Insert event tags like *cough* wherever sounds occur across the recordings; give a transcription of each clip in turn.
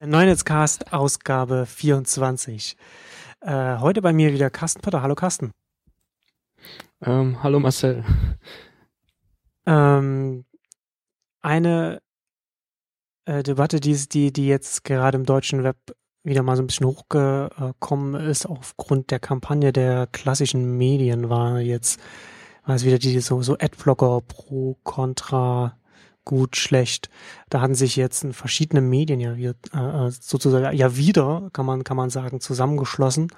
Neunetzcast Ausgabe 24. Äh, heute bei mir wieder Carsten Potter. Hallo Carsten. Ähm, hallo Marcel. Ähm, eine äh, Debatte, die, die, die jetzt gerade im deutschen Web wieder mal so ein bisschen hochgekommen ist aufgrund der Kampagne der klassischen Medien, war jetzt, war es wieder die so, so Adblocker pro, contra, gut, schlecht. Da hatten sich jetzt verschiedene Medien ja wieder, äh, sozusagen ja wieder, kann man, kann man sagen, zusammengeschlossen,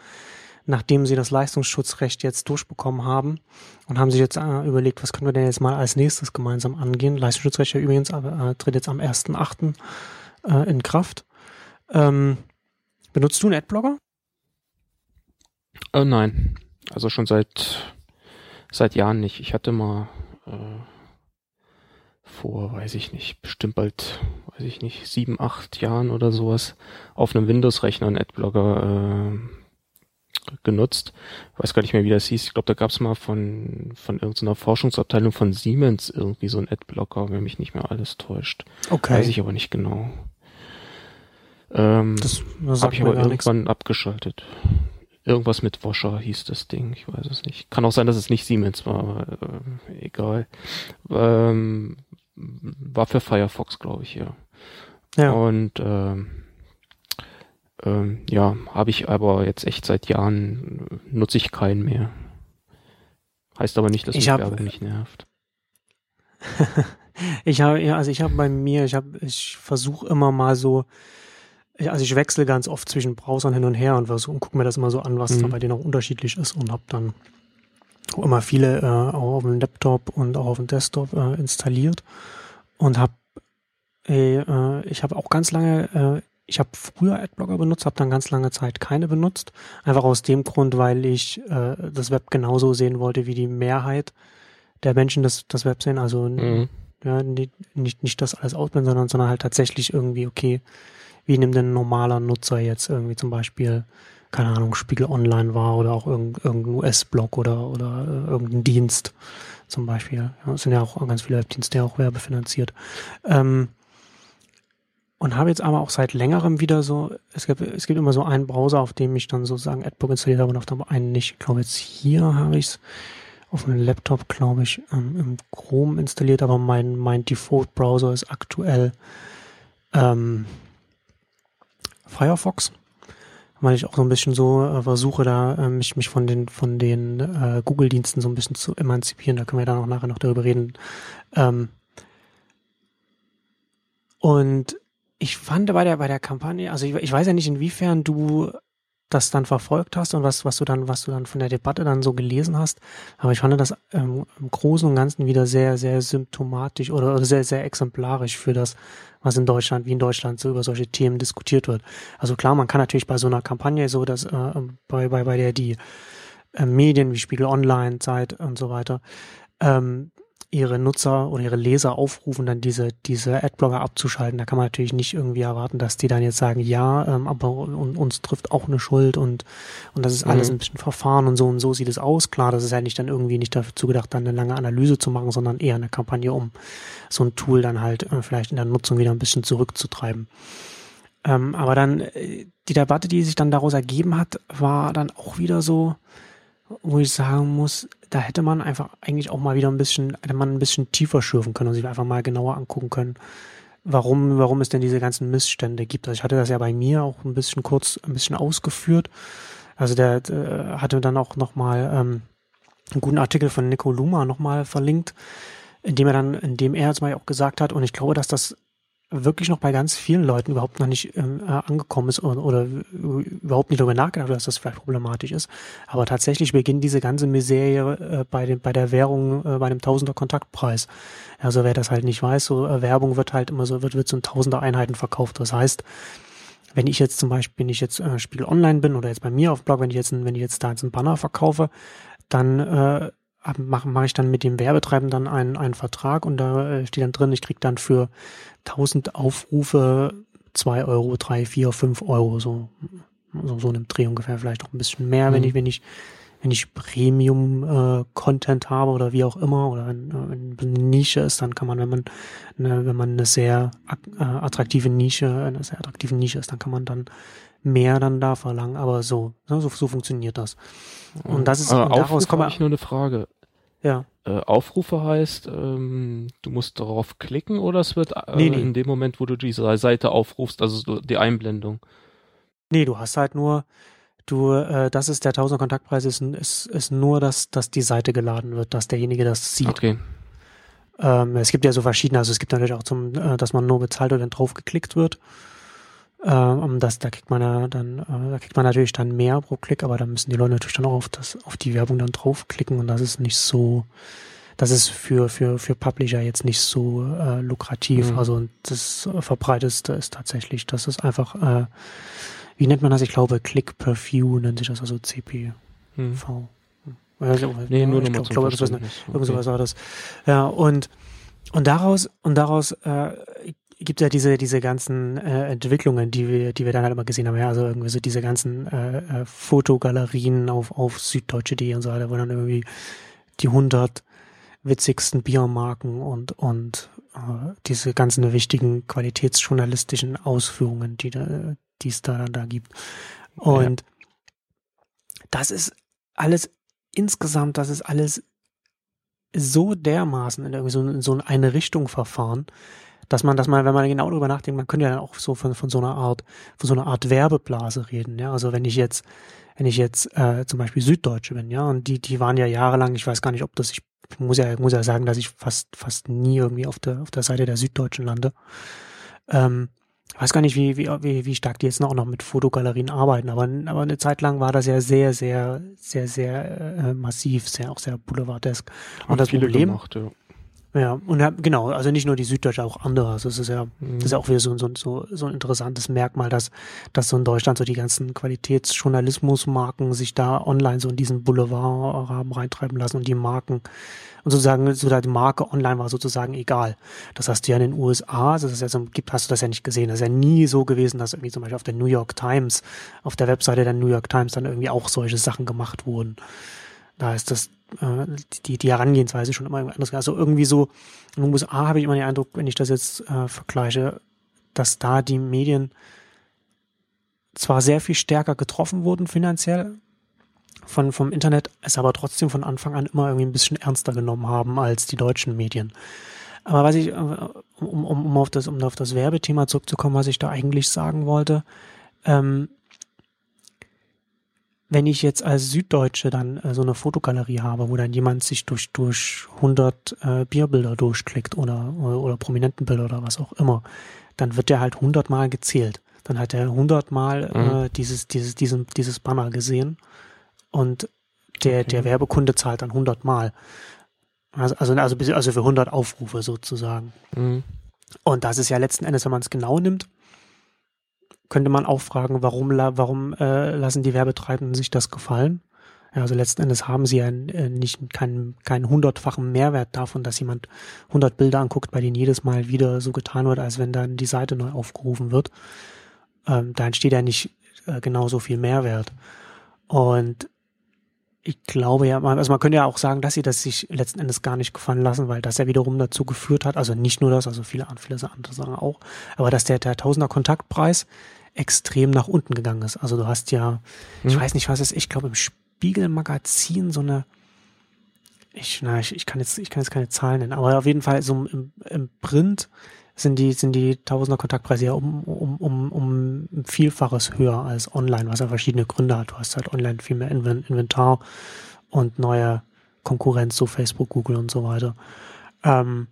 nachdem sie das Leistungsschutzrecht jetzt durchbekommen haben und haben sich jetzt äh, überlegt, was können wir denn jetzt mal als nächstes gemeinsam angehen. Leistungsschutzrecht ja übrigens äh, tritt jetzt am 1.8. Äh, in Kraft. Ähm, benutzt du einen Adblocker? Äh, nein, also schon seit seit Jahren nicht. Ich hatte mal äh, vor, weiß ich nicht, bestimmt bald, weiß ich nicht, sieben, acht Jahren oder sowas auf einem Windows-Rechner einen Adblocker äh, genutzt. Ich weiß gar nicht mehr, wie das hieß. Ich glaube, da gab es mal von, von irgendeiner Forschungsabteilung von Siemens irgendwie so einen Adblocker, wenn mich nicht mehr alles täuscht. Okay. Weiß ich aber nicht genau. Ähm, Das, das habe ich aber gar nichts. irgendwann abgeschaltet. Irgendwas mit Washer hieß das Ding, ich weiß es nicht. Kann auch sein, dass es nicht Siemens war, aber, äh, egal. Ähm, war für Firefox, glaube ich, ja. Ja. Und ähm, ähm, ja, habe ich aber jetzt echt seit Jahren äh, nutze ich keinen mehr. Heißt aber nicht, dass Ich mich hab- Werbung nicht nervt. *laughs* Ich habe, ja, also ich habe bei mir, ich habe, ich versuche immer mal so, also ich wechsle ganz oft zwischen Browsern hin und her und versuche und gucke mir das immer so an, was da Mhm. bei denen auch unterschiedlich ist und habe dann auch immer viele äh, auch auf dem Laptop und auch auf dem Desktop äh, installiert und habe, äh, ich habe auch ganz lange, äh, ich habe früher Adblocker benutzt, habe dann ganz lange Zeit keine benutzt, einfach aus dem Grund, weil ich äh, das Web genauso sehen wollte, wie die Mehrheit der Menschen das, das Web sehen, also Mhm. ja, nicht, nicht, nicht das alles ausblenden, sondern, sondern halt tatsächlich irgendwie, okay, wie nimmt denn ein normaler Nutzer jetzt irgendwie zum Beispiel, keine Ahnung, Spiegel Online wahr oder auch irgendein, US-Blog oder, oder äh, irgendein Dienst zum Beispiel. Ja, es sind ja auch ganz viele Webdienste auch werbefinanziert. Ähm, und habe jetzt aber auch seit längerem wieder so, es gibt, es gibt immer so einen Browser, auf dem ich dann sozusagen Adblock installiert habe und auf dem einen nicht. Ich glaube, jetzt hier habe ich es auf dem Laptop, glaube ich, ähm, im Chrome installiert, aber mein, mein Default-Browser ist aktuell ähm, Firefox, weil ich auch so ein bisschen so äh, versuche, da äh, mich, mich von den, von den äh, Google-Diensten so ein bisschen zu emanzipieren. Da können wir dann auch nachher noch darüber reden. Ähm, und ich fand bei der, bei der Kampagne, also ich, ich weiß ja nicht, inwiefern du das dann verfolgt hast und was, was du dann, was du dann von der Debatte dann so gelesen hast. Aber ich fand das ähm, im Großen und Ganzen wieder sehr, sehr symptomatisch oder, sehr, sehr exemplarisch für das, was in Deutschland, wie in Deutschland so über solche Themen diskutiert wird. Also klar, man kann natürlich bei so einer Kampagne so, dass äh, bei, bei, bei der die äh, Medien wie Spiegel Online, Zeit und so weiter ähm, ihre Nutzer oder ihre Leser aufrufen, dann diese, diese Adblocker abzuschalten. Da kann man natürlich nicht irgendwie erwarten, dass die dann jetzt sagen, ja, ähm, aber un- uns trifft auch eine Schuld und, und das ist alles Mhm. ein bisschen verfahren und so und so sieht es aus. Klar, das ist ja nicht dann irgendwie nicht dazu gedacht, dann eine lange Analyse zu machen, sondern eher eine Kampagne, um so ein Tool dann halt äh, vielleicht in der Nutzung wieder ein bisschen zurückzutreiben. Ähm, aber dann äh, die Debatte, die sich dann daraus ergeben hat, war dann auch wieder so, wo ich sagen muss, da hätte man einfach eigentlich auch mal wieder ein bisschen, hätte man ein bisschen tiefer schürfen können und sich einfach mal genauer angucken können, warum, warum es denn diese ganzen Missstände gibt. Also ich hatte das ja bei mir auch ein bisschen kurz, ein bisschen ausgeführt. Also der äh, hatte dann auch nochmal ähm, einen guten Artikel von Nico Luma nochmal verlinkt, in dem er dann, in dem er zum Beispiel auch gesagt hat, und ich glaube, dass das wirklich noch bei ganz vielen Leuten überhaupt noch nicht ähm, äh, angekommen ist oder, oder überhaupt nicht darüber nachgedacht, dass das vielleicht problematisch ist. Aber tatsächlich beginnt diese ganze Misere äh, bei, dem, bei der Währung, äh, bei dem Tausender Kontaktpreis. Also wer das halt nicht weiß, so äh, Werbung wird halt immer so, wird, wird so in Tausender Einheiten verkauft. Das heißt, wenn ich jetzt zum Beispiel, wenn ich jetzt äh, Spiegel Online bin oder jetzt bei mir auf Blog, wenn ich jetzt, ein- wenn ich jetzt da jetzt einen Banner verkaufe, dann äh, mache mach ich dann mit dem Werbetreibenden dann einen, einen Vertrag und da äh, steht dann drin, ich krieg dann für 1000 Aufrufe zwei Euro, drei, vier, fünf Euro, so, so, so in einem Dreh ungefähr, vielleicht auch ein bisschen mehr, wenn Mhm. ich, wenn ich, wenn ich Premium-Content äh, habe oder wie auch immer, oder wenn, wenn eine Nische ist, dann kann man, wenn man, eine, wenn man eine sehr äh, attraktive Nische, eine sehr attraktive Nische ist, dann kann man dann mehr dann da verlangen. Aber so, ne, so, so funktioniert das. Und das ist, äh, und daraus komme ich nur eine Frage. Ja. Äh, Aufrufe heißt, ähm, du musst darauf klicken oder es wird äh, Nee, nee. in dem Moment, wo du diese Seite aufrufst, also so die Einblendung. Nee, du hast halt nur, du, äh, das ist der Tausender Kontaktpreis, ist, ist, ist nur, dass, dass die Seite geladen wird, dass derjenige das sieht. Okay. Ähm, es gibt ja so verschiedene, also es gibt natürlich auch zum, äh, dass man nur bezahlt oder dann drauf geklickt wird. Ähm, das, da kriegt man ja dann, äh, da kriegt man natürlich dann mehr pro Klick, aber da müssen die Leute natürlich dann auch auf das, auf die Werbung dann draufklicken und das ist nicht so, das ist für, für, für Publisher jetzt nicht so äh, lukrativ. Mhm. Also das verbreiteste ist tatsächlich, das ist einfach, äh, wie nennt man das? Ich glaube, Click per View nennt sich das, also CPV. Hm. Also, Nee, nur ich glaube, glaub, das was, Verständnis. Irgend Okay. sowas war das. Ja, und, und daraus, und daraus äh, gibt ja diese, diese ganzen äh, Entwicklungen, die wir, die wir dann halt immer gesehen haben. Ja, also irgendwie so diese ganzen äh, äh, Fotogalerien auf, auf süddeutsche.de und so weiter, wo dann irgendwie die 100 witzigsten Biermarken und, und äh, diese ganzen wichtigen qualitätsjournalistischen Ausführungen, die da, die es da dann da gibt. Und das ist alles insgesamt, das ist alles so dermaßen in irgendwie so, in so eine Richtung verfahren, dass man, dass man, wenn man genau darüber nachdenkt, man könnte ja auch so von, von so einer Art, von so einer Art Werbeblase reden, ja. Also wenn ich jetzt, wenn ich jetzt äh, zum Beispiel Süddeutsche bin, ja, und die, die waren ja jahrelang, ich weiß gar nicht, ob das, ich muss ja, muss ja sagen, dass ich fast, fast nie irgendwie auf der, auf der Seite der Süddeutschen lande. Ähm, ich weiß gar nicht, wie, wie, wie, wie stark die jetzt noch, noch mit Fotogalerien arbeiten, aber, aber eine Zeit lang war das ja sehr, sehr, sehr, sehr äh, massiv, sehr, auch sehr boulevardesk. Haben Und das viele Problem, gemacht, ja. Ja, und ja, genau, also nicht nur die Süddeutsche, auch andere. Also es ist ja, Mhm. das ist ja auch wieder so, so, so, so ein interessantes Merkmal, dass, dass so in Deutschland so die ganzen Qualitätsjournalismusmarken sich da online so in diesen Boulevard-Rahmen reintreiben lassen und die Marken und sozusagen, so die Marke online war sozusagen egal. Das hast du ja in den USA, also das ist ja so, gibt, hast du das ja nicht gesehen. Das ist ja nie so gewesen, dass irgendwie zum Beispiel auf der New York Times, auf der Webseite der New York Times dann irgendwie auch solche Sachen gemacht wurden. Da ist das, äh, die, die Herangehensweise schon immer anders. Also irgendwie so, in den USA habe ich immer den Eindruck, wenn ich das jetzt äh, vergleiche, dass da die Medien zwar sehr viel stärker getroffen wurden finanziell von, vom Internet, es aber trotzdem von Anfang an immer irgendwie ein bisschen ernster genommen haben als die deutschen Medien. Aber was ich, äh, um, um, um, auf das, um auf das Werbethema zurückzukommen, was ich da eigentlich sagen wollte, ähm, wenn ich jetzt als Süddeutsche dann äh, so eine Fotogalerie habe, wo dann jemand sich durch, durch 100 äh, Bierbilder durchklickt oder, oder, oder Prominentenbilder oder was auch immer, dann wird der halt 100 Mal gezählt. Dann hat er 100 Mal Mhm. äh, dieses, dieses, diesen, dieses Banner gesehen und der, Okay. der Werbekunde zahlt dann 100 Mal. Also, also, also, also für 100 Aufrufe sozusagen. Mhm. Und das ist ja letzten Endes, wenn man es genau nimmt, könnte man auch fragen, warum, warum äh, lassen die Werbetreibenden sich das gefallen? Ja, also letzten Endes haben sie ja äh, nicht keinen, keinen hundertfachen Mehrwert davon, dass jemand 100 Bilder anguckt, bei denen jedes Mal wieder so getan wird, als wenn dann die Seite neu aufgerufen wird. Ähm, da entsteht ja nicht äh, genauso viel Mehrwert. Und ich glaube ja, man- also man könnte ja auch sagen, dass sie das sich letzten Endes gar nicht gefallen lassen, weil das ja wiederum dazu geführt hat, also nicht nur das, also viele, viele andere Sachen auch, aber dass der, der Tausender Kontaktpreis extrem nach unten gegangen ist. Also du hast ja, ich Mhm. weiß nicht, was es ist, ich glaube im Spiegelmagazin so eine, ich, na, ich, ich kann jetzt, ich kann jetzt keine Zahlen nennen, aber auf jeden Fall so im, im Print sind die, sind die Tausender Kontaktpreise ja um, um, um, um ein Vielfaches höher als online, was ja verschiedene Gründe hat. Du hast halt online viel mehr Inven- Inventar und neue Konkurrenz, so Facebook, Google und so weiter. Ähm,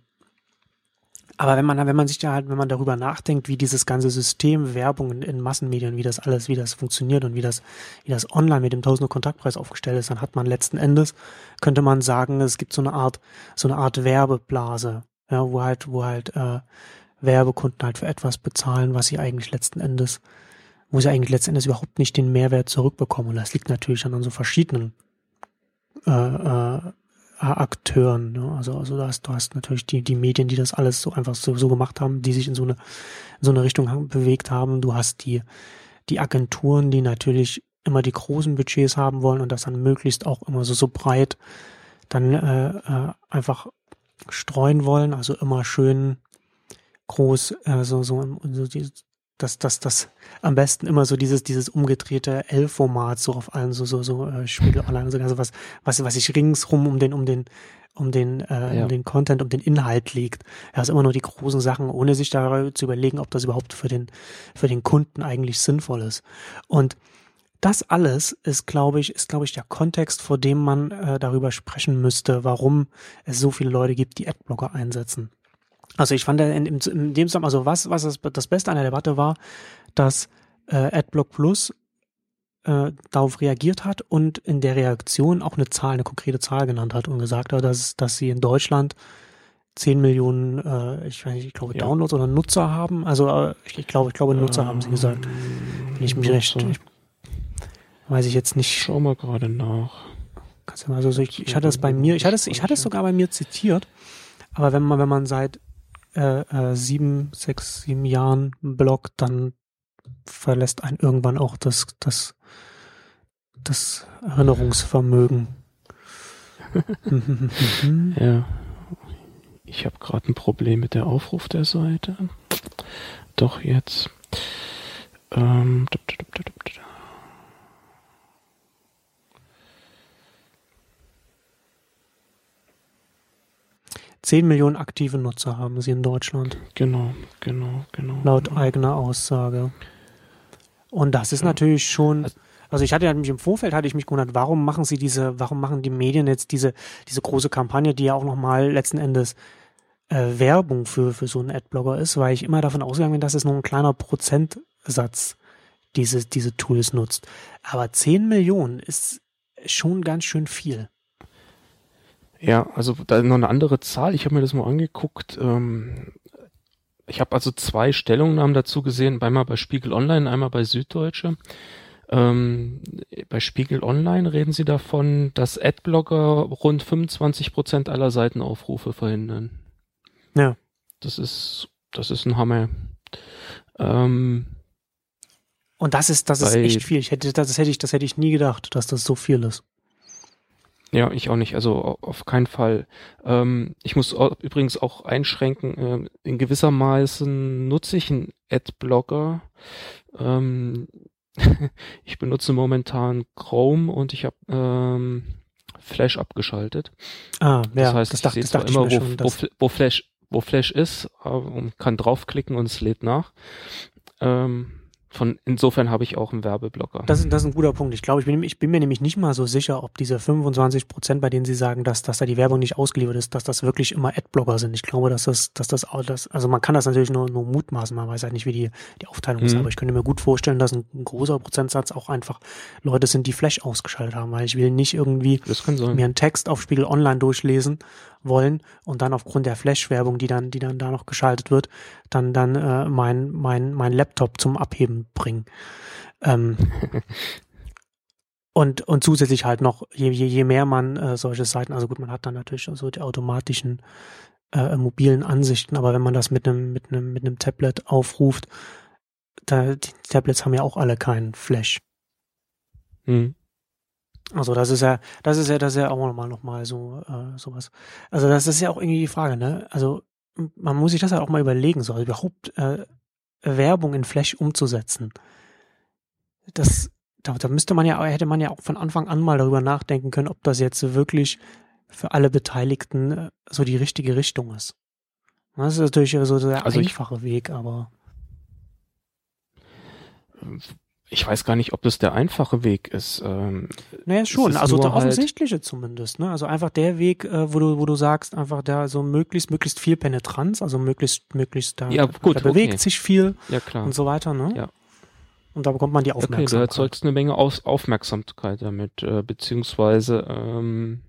aber wenn man, wenn man sich da halt, wenn man darüber nachdenkt, wie dieses ganze System Werbung in, in Massenmedien, wie das alles, wie das funktioniert und wie das, wie das online mit dem Tausender Kontaktpreis aufgestellt ist, dann hat man letzten Endes, könnte man sagen, es gibt so eine Art, so eine Art Werbeblase, ja, wo halt, wo halt äh, Werbekunden halt für etwas bezahlen, was sie eigentlich letzten Endes, wo sie eigentlich letzten Endes überhaupt nicht den Mehrwert zurückbekommen. Und das liegt natürlich an so verschiedenen äh, äh, Akteuren. Ne? Also, also du hast, du hast natürlich die, die Medien, die das alles so einfach so, so gemacht haben, die sich in so eine, in so eine Richtung haben, bewegt haben. Du hast die, die Agenturen, die natürlich immer die großen Budgets haben wollen und das dann möglichst auch immer so, so breit dann äh, äh, einfach streuen wollen, also immer schön groß, äh, so, so, so die, dass das, das am besten immer so dieses, dieses umgedrehte L-Format so auf allen so, so, so äh, Spiegel online, so also was, was, was sich ringsrum um den, um den, um den, äh, ja. um den Content, um den Inhalt liegt. Er ist immer nur die großen Sachen, ohne sich darüber zu überlegen, ob das überhaupt für den, für den Kunden eigentlich sinnvoll ist. Und das alles ist, glaube ich, ist, glaube ich, der Kontext, vor dem man äh, darüber sprechen müsste, warum es so viele Leute gibt, die Adblocker einsetzen. Also ich fand in, in, in dem Zusammenhang, also was, was das, das Beste an der Debatte war, dass äh, Adblock Plus äh, darauf reagiert hat und in der Reaktion auch eine Zahl, eine konkrete Zahl genannt hat und gesagt hat, dass, dass sie in Deutschland 10 Millionen, äh, ich weiß nicht, ich glaube, ja. Downloads oder Nutzer haben. Also äh, ich, ich glaube, ich glaube, Nutzer ähm, haben sie gesagt. Wenn ich mich recht, ich, weiß ich jetzt nicht. Schau mal gerade nach. Kannst du mal so, so ich, ich hatte es bei mir, ich hatte es, ich hatte es sogar bei mir zitiert. Aber wenn man, wenn man seit äh, äh, sieben, sechs, sieben Jahren bloggt, dann verlässt einen irgendwann auch das, das, das Erinnerungsvermögen. *laughs* ja. Ich habe gerade ein Problem mit der Aufruf der Seite. Doch jetzt. Ähm, 10 Millionen aktive Nutzer haben sie in Deutschland. Genau, genau, genau. Laut eigener Aussage. Und das ist ja. natürlich schon, also, also ich hatte ja mich im Vorfeld hatte ich mich gewundert, warum machen sie diese, warum machen die Medien jetzt diese, diese große Kampagne, die ja auch nochmal letzten Endes äh, Werbung für, für so einen Adblogger ist, weil ich immer davon ausgegangen bin, dass es nur ein kleiner Prozentsatz diese, diese Tools nutzt. Aber 10 Millionen ist schon ganz schön viel. Ja, also da noch eine andere Zahl. Ich habe mir das mal angeguckt. Ähm, ich habe also zwei Stellungnahmen dazu gesehen, einmal bei Spiegel Online, einmal bei Süddeutsche. Ähm, bei Spiegel Online reden sie davon, dass Adblogger rund 25 Prozent aller Seitenaufrufe verhindern. Ja. Das ist, das ist ein Hammer. Ähm, und das ist, das ist echt viel. Ich hätte, das hätte ich, das hätte ich nie gedacht, dass das so viel ist. Ja, ich auch nicht. Also auf keinen Fall. Ähm, ich muss übrigens auch einschränken, äh, in gewisser Maßen nutze ich einen Adblocker. Ähm, *laughs* ich benutze momentan Chrome und ich habe ähm, Flash abgeschaltet. Ah, ja, das heißt, das dachte, ich sehe zwar immer, wo, schon, wo, wo, Flash, wo Flash ist, und kann draufklicken und es lädt nach. Ähm, von insofern habe ich auch einen Werbeblocker. Das, ist das ist ein guter Punkt. Ich glaube, ich bin, ich bin mir nämlich nicht mal so sicher, ob diese 25 Prozent, bei denen Sie sagen, dass, dass da die Werbung nicht ausgeliefert ist, dass das wirklich immer Adblocker sind. Ich glaube, dass das, dass das, das also man kann das natürlich nur, nur mutmaßen, man weiß halt nicht, wie die, die Aufteilung mhm. ist, aber ich könnte mir gut vorstellen, dass ein, ein, großer Prozentsatz auch einfach Leute sind, die Flash ausgeschaltet haben, weil ich will nicht irgendwie mir einen Text auf Spiegel Online durchlesen wollen und dann aufgrund der Flash-Werbung, die dann, die dann da noch geschaltet wird, dann, dann äh, mein, mein, mein Laptop zum Abheben bringen. Ähm, *laughs* und, und zusätzlich halt noch, je, je, je mehr man äh, solche Seiten, also gut, man hat dann natürlich so die automatischen äh, mobilen Ansichten, aber wenn man das mit einem, mit einem, mit einem Tablet aufruft, da, die Tablets haben ja auch alle keinen Flash. Hm. Also das ist ja, das ist ja, das ist ja auch nochmal noch mal so äh, sowas. Also das ist ja auch irgendwie die Frage, ne? Also man muss sich das ja auch mal überlegen, so also überhaupt äh, Werbung in Flash umzusetzen. Das, da, da müsste man ja, hätte man ja auch von Anfang an mal darüber nachdenken können, ob das jetzt wirklich für alle Beteiligten äh, so die richtige Richtung ist. Das ist natürlich so der also einfache ich, Weg, aber ich weiß gar nicht, ob das der einfache Weg ist. Ähm, naja, schon, also der halt offensichtliche halt zumindest. Ne? Also einfach der Weg, äh, wo du, wo du sagst, einfach da so möglichst, möglichst viel Penetranz, also möglichst, möglichst da, ja, gut, da bewegt okay. sich viel ja, klar. und so weiter. Ne? Ja. Und da bekommt man die Aufmerksamkeit. Okay, du erzeugst eine Menge Aus Aufmerksamkeit damit, äh, beziehungsweise ähm,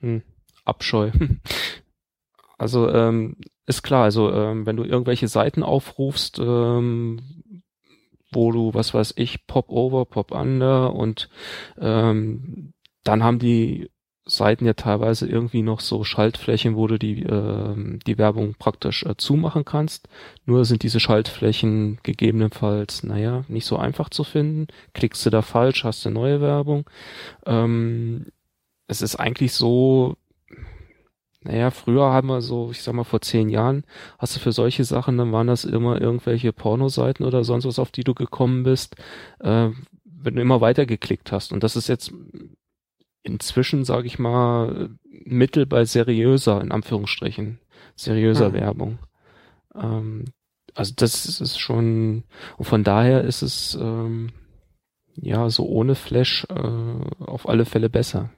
hm, Abscheu. *laughs* also ähm, ist klar, also ähm, wenn du irgendwelche Seiten aufrufst, ähm, wo du, was weiß ich, Pop over, Pop under und ähm, dann haben die Seiten ja teilweise irgendwie noch so Schaltflächen, wo du die, äh, die Werbung praktisch äh, zumachen kannst. Nur sind diese Schaltflächen gegebenenfalls, naja, nicht so einfach zu finden. Klickst du da falsch, hast du neue Werbung. Ähm, es ist eigentlich so, naja, früher haben wir so, ich sag mal, vor zehn Jahren hast du für solche Sachen, dann waren das immer irgendwelche Pornoseiten oder sonst was, auf die du gekommen bist, äh, wenn du immer weiter geklickt hast. Und das ist jetzt inzwischen, sage ich mal, Mittel bei seriöser, in Anführungsstrichen, seriöser mhm. Werbung. Ähm, also das ist schon, und von daher ist es ähm, ja so ohne Flash äh, auf alle Fälle besser.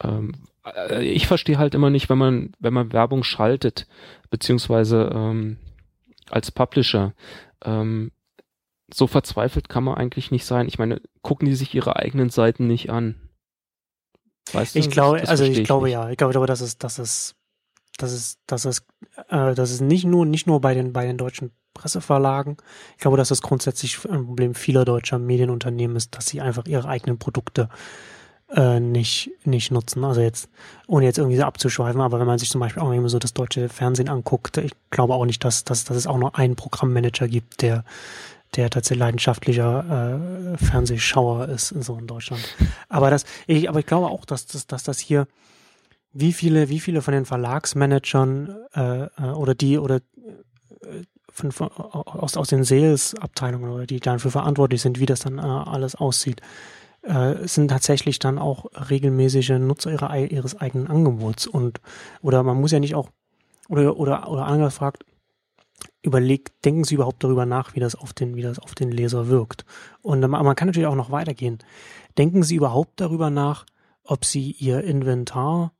Ähm, äh, ich verstehe halt immer nicht, wenn man, wenn man Werbung schaltet, beziehungsweise ähm, als Publisher, ähm, so verzweifelt kann man eigentlich nicht sein. Ich meine, gucken die sich ihre eigenen Seiten nicht an. Weißt du, ich glaube, also ich, ich glaube nicht. ja, ich glaube, dass es, dass es, dass es, dass es, äh, dass es nicht nur, nicht nur bei den, bei den deutschen Presseverlagen. Ich glaube, dass das grundsätzlich ein Problem vieler deutscher Medienunternehmen ist, dass sie einfach ihre eigenen Produkte äh, nicht, nicht nutzen. Also jetzt, ohne jetzt irgendwie so abzuschweifen, aber wenn man sich zum Beispiel auch immer so das deutsche Fernsehen anguckt, ich glaube auch nicht, dass, dass, dass es auch nur einen Programmmanager gibt, der der tatsächlich leidenschaftlicher äh, Fernsehschauer ist, so in Deutschland. Aber das, ich, aber ich glaube auch, dass, dass, dass das hier, wie viele, wie viele von den Verlagsmanagern äh, äh oder die oder äh, von, von, aus, aus den Sales-Abteilungen oder die dafür verantwortlich sind, wie das dann äh, alles aussieht, äh, sind tatsächlich dann auch regelmäßige Nutzer ihrer, ihres eigenen Angebots und oder man muss ja nicht auch oder oder oder angefragt überlegt, denken Sie überhaupt darüber nach, wie das auf den, wie das auf den Leser wirkt. Und man kann natürlich auch noch weitergehen. Denken Sie überhaupt darüber nach, ob Sie Ihr Inventar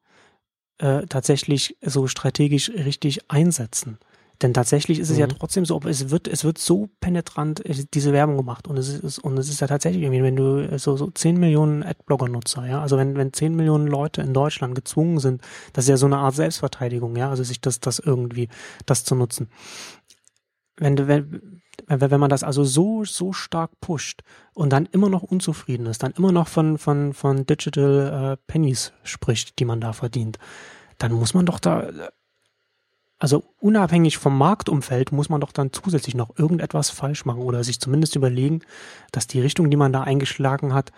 äh, tatsächlich so strategisch richtig einsetzen. Denn tatsächlich ist es mhm. ja trotzdem so, es wird, es wird so penetrant äh, diese Werbung gemacht und es ist, und es ist ja tatsächlich irgendwie, wenn du äh, so, so 10 Millionen Adblogger-Nutzer, ja, also wenn, wenn 10 Millionen Leute in Deutschland gezwungen sind, das ist ja so eine Art Selbstverteidigung, ja, also sich das, das irgendwie, das zu nutzen wenn, du, wenn, wenn man das also so, so stark pusht und dann immer noch unzufrieden ist, dann immer noch von, von, von Digital äh, Pennies spricht, die man da verdient, dann muss man doch da, also unabhängig vom Marktumfeld, muss man doch dann zusätzlich noch irgendetwas falsch machen oder sich zumindest überlegen, dass die Richtung, die man da eingeschlagen hat,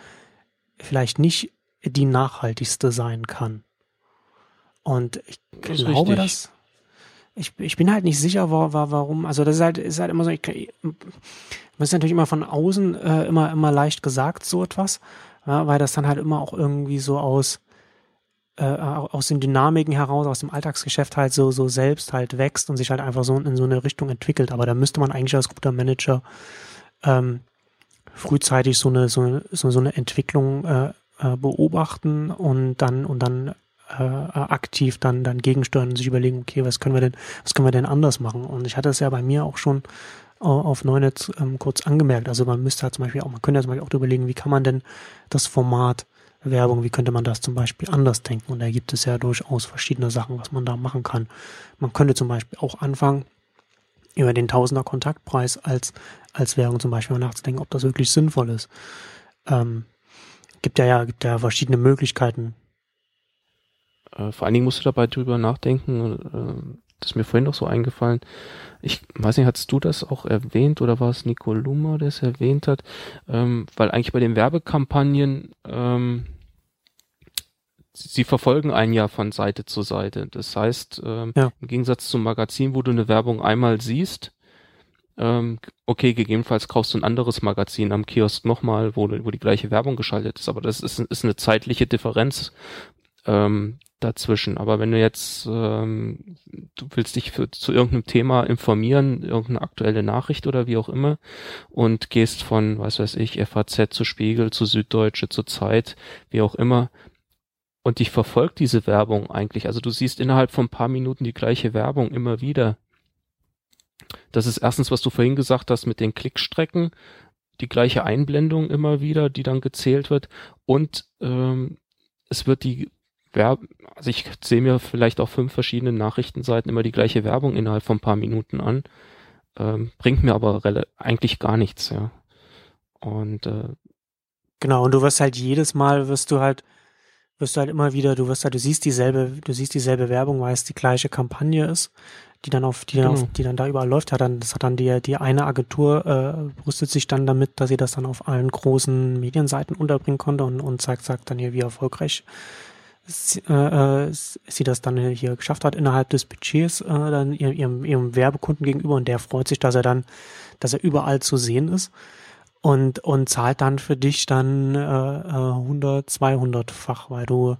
vielleicht nicht die nachhaltigste sein kann. Und ich das glaube, dass ich, ich bin halt nicht sicher, war, war, warum. Also das ist halt, ist halt immer so, ich, ich, das ist natürlich immer von außen äh, immer, immer leicht gesagt, so etwas, ja, weil das dann halt immer auch irgendwie so aus, äh, aus den Dynamiken heraus, aus dem Alltagsgeschäft halt so, so selbst halt wächst und sich halt einfach so in so eine Richtung entwickelt. Aber da müsste man eigentlich als guter Manager ähm, frühzeitig so eine, so, so, so eine Entwicklung äh, äh beobachten und dann, und dann äh, aktiv dann, dann gegensteuern und sich überlegen, okay, was können wir denn, was können wir denn anders machen? Und ich hatte es ja bei mir auch schon auf Neunetz ähm, kurz angemerkt. Also man müsste halt zum Beispiel auch, man könnte ja zum Beispiel auch überlegen, wie kann man denn das Format Werbung, wie könnte man das zum Beispiel anders denken? Und da gibt es ja durchaus verschiedene Sachen, was man da machen kann. Man könnte zum Beispiel auch anfangen, über den Tausender Kontaktpreis als, als Werbung zum Beispiel mal nachzudenken, ob das wirklich sinnvoll ist. Ähm, gibt ja, ja, gibt ja verschiedene Möglichkeiten, äh, vor allen Dingen musst du dabei drüber nachdenken, äh, das ist mir vorhin noch so eingefallen. Ich weiß nicht, hast du das auch erwähnt oder war es Nico Lummer, der es erwähnt hat? Ähm, weil eigentlich bei den Werbekampagnen, ähm, sie verfolgen ein Jahr von Seite zu Seite. Das heißt, ähm, ja. im Gegensatz zum Magazin, wo du eine Werbung einmal siehst, ähm, okay, gegebenenfalls kaufst du ein anderes Magazin am Kiosk nochmal, wo, wo die gleiche Werbung geschaltet ist, aber das ist, ist eine zeitliche Differenz, ähm, dazwischen. Aber wenn du jetzt, ähm, du willst dich für, zu irgendeinem Thema informieren, irgendeine aktuelle Nachricht oder wie auch immer und gehst von, was weiß ich, FAZ zu Spiegel, zu Süddeutsche, zur Zeit, wie auch immer, und dich verfolgt diese Werbung eigentlich. Also du siehst innerhalb von ein paar Minuten die gleiche Werbung immer wieder. Das ist erstens, was du vorhin gesagt hast mit den Klickstrecken, die gleiche Einblendung immer wieder, die dann gezählt wird und ähm, es wird die Werb also ich sehe mir vielleicht auf fünf verschiedenen Nachrichtenseiten immer die gleiche Werbung innerhalb von ein paar Minuten an. Ähm, bringt mir aber eigentlich gar nichts, ja. Und äh, genau, und du wirst halt jedes Mal wirst du halt wirst du halt immer wieder, du wirst halt, du siehst dieselbe, du siehst dieselbe Werbung, weil es die gleiche Kampagne ist, die dann auf, die dann, Genau. auf, die dann da überall läuft. Hat dann, das hat dann die, die eine Agentur äh, brüstet sich dann damit, dass sie das dann auf allen großen Medienseiten unterbringen konnte und, und zeigt, sagt dann hier, wie erfolgreich sie, äh, äh, sie das dann hier geschafft hat innerhalb des Budgets äh, dann ihrem, ihrem, Werbekunden gegenüber und der freut sich, dass er dann, dass er überall zu sehen ist und und zahlt dann für dich dann äh, äh, 100, 200-fach, weil du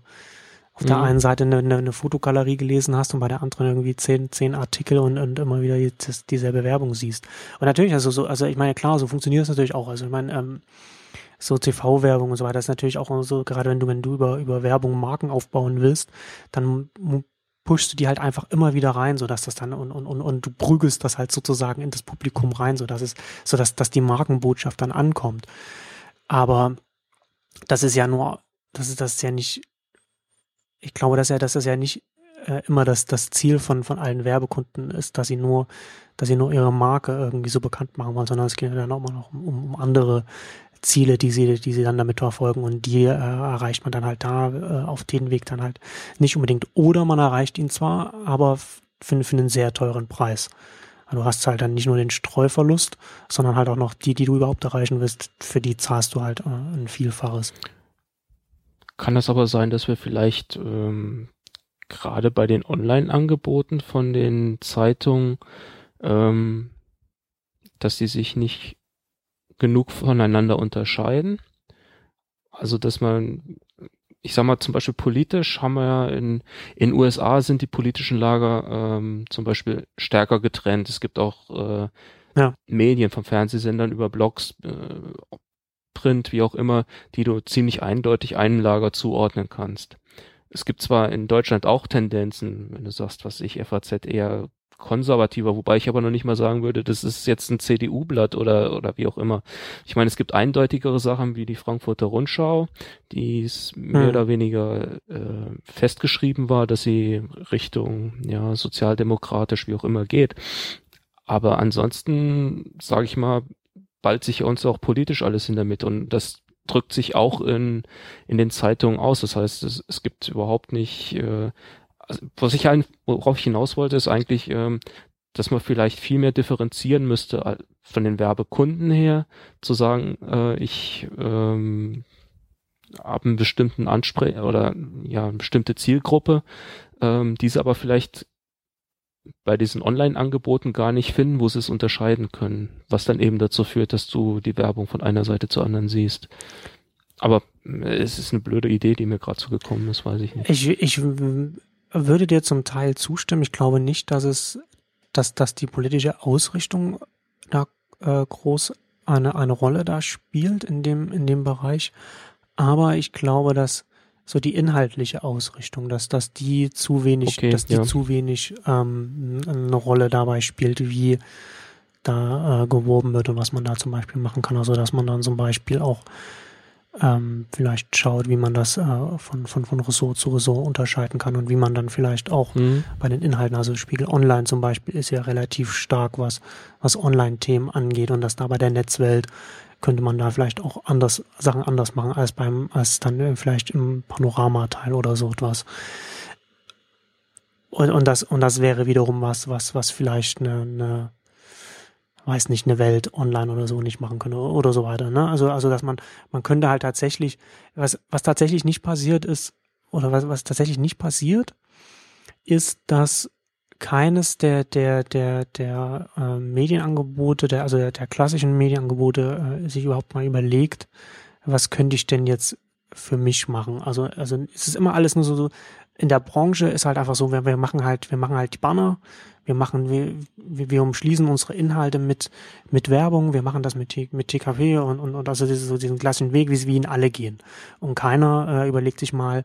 auf der Mhm. einen Seite eine, eine, eine Fotogalerie gelesen hast und bei der anderen irgendwie zehn, zehn Artikel und, und immer wieder die, dieselbe Werbung siehst. Und natürlich, also so, also ich meine, klar, so funktioniert es natürlich auch. Also ich meine, ähm, so TV-Werbung und so weiter ist natürlich auch so, gerade wenn du, wenn du über, über Werbung Marken aufbauen willst, dann pushst du die halt einfach immer wieder rein, so dass das dann und, und, und, und du prügelst das halt sozusagen in das Publikum rein, so dass es, so dass, dass die Markenbotschaft dann ankommt. Aber das ist ja nur, das ist das ist ja nicht, ich glaube, dass ja, dass das ja nicht äh, immer das, das Ziel von, von allen Werbekunden ist, dass sie nur, dass sie nur ihre Marke irgendwie so bekannt machen wollen, sondern es geht ja dann auch immer noch um, um andere Ziele, die sie, die sie dann damit verfolgen und die äh, erreicht man dann halt da äh, auf den Weg dann halt nicht unbedingt. Oder man erreicht ihn zwar, aber für, für einen sehr teuren Preis. Also Du hast halt dann nicht nur den Streuverlust, sondern halt auch noch die, die du überhaupt erreichen willst, für die zahlst du halt äh, ein Vielfaches. Kann das aber sein, dass wir vielleicht ähm, gerade bei den Online-Angeboten von den Zeitungen, ähm, dass die sich nicht genug voneinander unterscheiden? Also, dass man, ich sag mal zum Beispiel politisch haben wir ja in in USA sind die politischen Lager ähm, zum Beispiel stärker getrennt. Es gibt auch äh, Ja. Medien von Fernsehsendern über Blogs, äh, Print, wie auch immer, die du ziemlich eindeutig einem Lager zuordnen kannst. Es gibt zwar in Deutschland auch Tendenzen, wenn du sagst, was ich, FAZ eher konservativer, wobei ich aber noch nicht mal sagen würde, das ist jetzt ein CDU-Blatt oder, oder wie auch immer. Ich meine, es gibt eindeutigere Sachen wie die Frankfurter Rundschau, die es mehr Hm. oder weniger äh, festgeschrieben war, dass sie Richtung ja sozialdemokratisch wie auch immer geht. Aber ansonsten, sage ich mal, ballt sich uns auch politisch alles in der Mitte und das drückt sich auch in, in den Zeitungen aus. Das heißt, es, es gibt überhaupt nicht, äh, also, was ich ein, worauf ich hinaus wollte, ist eigentlich, ähm, dass man vielleicht viel mehr differenzieren müsste von den Werbekunden her, zu sagen, äh, ich ähm, habe einen bestimmten Ansprech oder ja, eine bestimmte Zielgruppe, ähm, diese aber vielleicht bei diesen Online-Angeboten gar nicht finden, wo sie es unterscheiden können, was dann eben dazu führt, dass du die Werbung von einer Seite zur anderen siehst. Aber äh, es ist eine blöde Idee, die mir gerade so gekommen ist, weiß ich nicht. Ich, ich würde dir zum Teil zustimmen. Ich glaube nicht, dass es, dass, dass die politische Ausrichtung da äh, groß eine, eine Rolle da spielt in dem, in dem Bereich. Aber ich glaube, dass so die inhaltliche Ausrichtung, dass, dass die zu wenig, Okay, dass die ja. zu wenig ähm, eine Rolle dabei spielt, wie da äh, geworben wird und was man da zum Beispiel machen kann. Also dass man dann zum Beispiel auch ähm, vielleicht schaut, wie man das äh, von, von, von Ressort zu Ressort unterscheiden kann und wie man dann vielleicht auch Hm? bei den Inhalten, also Spiegel Online zum Beispiel, ist ja relativ stark, was, was Online-Themen angeht und dass da bei der Netzwelt könnte man da vielleicht auch anders, Sachen anders machen als beim, als dann vielleicht im Panorama-Teil oder so etwas. Und, und das, und das wäre wiederum was, was, was vielleicht eine, eine weiß nicht, eine Welt online oder so nicht machen könnte oder so weiter. Ne? Also, also dass man, man könnte halt tatsächlich, was, was tatsächlich nicht passiert ist, oder was, was tatsächlich nicht passiert, ist, dass keines der, der, der, der äh, Medienangebote, der, also der, der klassischen Medienangebote, äh, sich überhaupt mal überlegt, was könnte ich denn jetzt für mich machen? Also, also es ist immer alles nur so, so in der Branche ist halt einfach so, wir, wir machen halt, wir machen halt die Banner, wir machen, wir, wir, wir umschließen unsere Inhalte mit, mit Werbung, wir machen das mit, mit TKP und, und, und also so diesen klassischen Weg, wie wie ihn alle gehen. Und keiner äh, überlegt sich mal,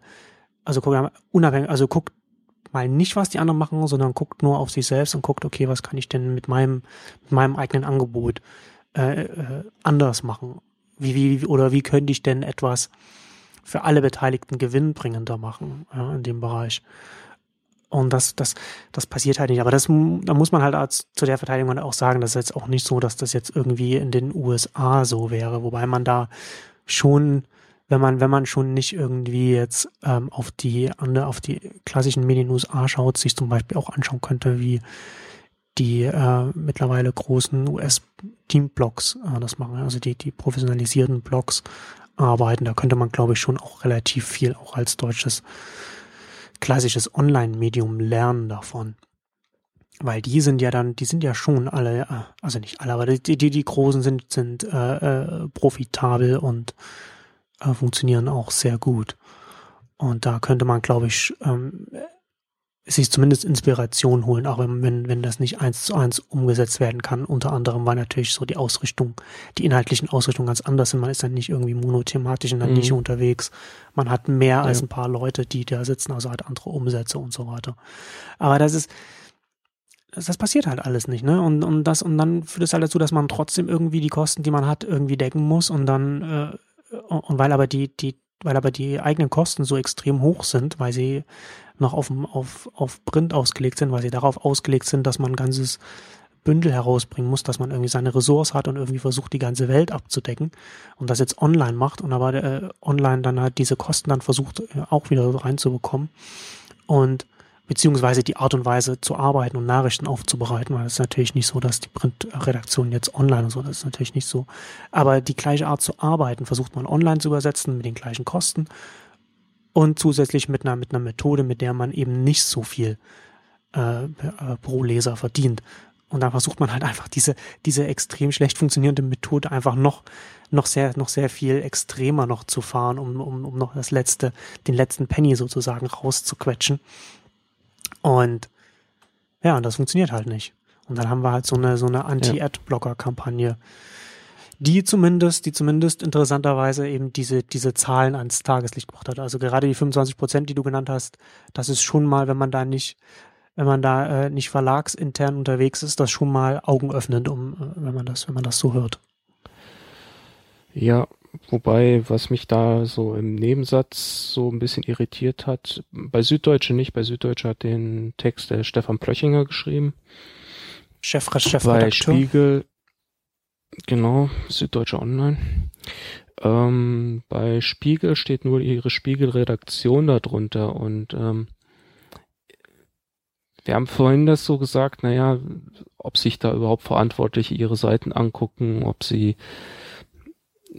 also guck, unabhängig, also guckt mal nicht, was die anderen machen, sondern guckt nur auf sich selbst und guckt, okay, was kann ich denn mit meinem, mit meinem eigenen Angebot äh, äh, anders machen? Wie, wie, oder wie könnte ich denn etwas für alle Beteiligten gewinnbringender machen ja, in dem Bereich? Und das, das, das passiert halt nicht. Aber das, da muss man halt als, zu der Verteidigung auch sagen, das ist jetzt auch nicht so, dass das jetzt irgendwie in den USA so wäre, wobei man da schon wenn man, wenn man schon nicht irgendwie jetzt ähm, auf die auf die klassischen Medien USA schaut, sich zum Beispiel auch anschauen könnte, wie die äh, mittlerweile großen US-Team-Blogs äh, das machen, also die, die professionalisierten Blogs arbeiten. Da könnte man, glaube ich, schon auch relativ viel auch als deutsches klassisches Online-Medium lernen davon. Weil die sind ja dann, die sind ja schon alle, äh, also nicht alle, aber die, die, die großen sind, sind äh, äh, profitabel und äh, funktionieren auch sehr gut. Und da könnte man, glaube ich, ähm, sich zumindest Inspiration holen, auch wenn, wenn, wenn das nicht eins zu eins umgesetzt werden kann. Unter anderem war natürlich so die Ausrichtung, die inhaltlichen Ausrichtungen ganz anders sind. Man ist dann nicht irgendwie monothematisch in der mhm. Nische unterwegs. Man hat mehr ja. als ein paar Leute, die da sitzen, also hat andere Umsätze und so weiter. Aber das ist, das, das passiert halt alles nicht, ne? Und, und das, und dann führt es halt dazu, dass man trotzdem irgendwie die Kosten, die man hat, irgendwie decken muss und dann, äh, und weil aber die, die, weil aber die eigenen Kosten so extrem hoch sind, weil sie noch auf, auf, auf Print ausgelegt sind, weil sie darauf ausgelegt sind, dass man ein ganzes Bündel herausbringen muss, dass man irgendwie seine Ressource hat und irgendwie versucht, die ganze Welt abzudecken und das jetzt online macht und aber äh, online dann halt diese Kosten dann versucht äh, auch wieder reinzubekommen und beziehungsweise die Art und Weise zu arbeiten und Nachrichten aufzubereiten, weil es ist natürlich nicht so, dass die Printredaktion jetzt online und so, das ist natürlich nicht so. Aber die gleiche Art zu arbeiten versucht man online zu übersetzen mit den gleichen Kosten und zusätzlich mit einer, mit einer Methode, mit der man eben nicht so viel äh, äh, pro Leser verdient. Und da versucht man halt einfach diese, diese extrem schlecht funktionierende Methode einfach noch, noch sehr, noch sehr viel extremer noch zu fahren, um, um, um noch das letzte, den letzten Penny sozusagen rauszuquetschen. Und ja, und das funktioniert halt nicht. Und dann haben wir halt so eine, so eine Anti-Ad-Blocker-Kampagne, die zumindest, die zumindest interessanterweise eben diese, diese Zahlen ans Tageslicht gebracht hat. Also gerade die 25 Prozent, die du genannt hast, das ist schon mal, wenn man da nicht, wenn man da äh, nicht verlagsintern unterwegs ist, das schon mal augenöffnend, um, äh, wenn man das, wenn man das so hört. Ja, wobei, was mich da so im Nebensatz so ein bisschen irritiert hat, bei Süddeutsche nicht, bei Süddeutsche hat den Text der Stefan Plöchinger geschrieben. Chef, Chefredakteur. Bei Spiegel, Genau, Süddeutsche Online. Ähm, bei Spiegel steht nur ihre Spiegelredaktion darunter und ähm, wir haben vorhin das so gesagt, naja, ob sich da überhaupt Verantwortliche ihre Seiten angucken, ob sie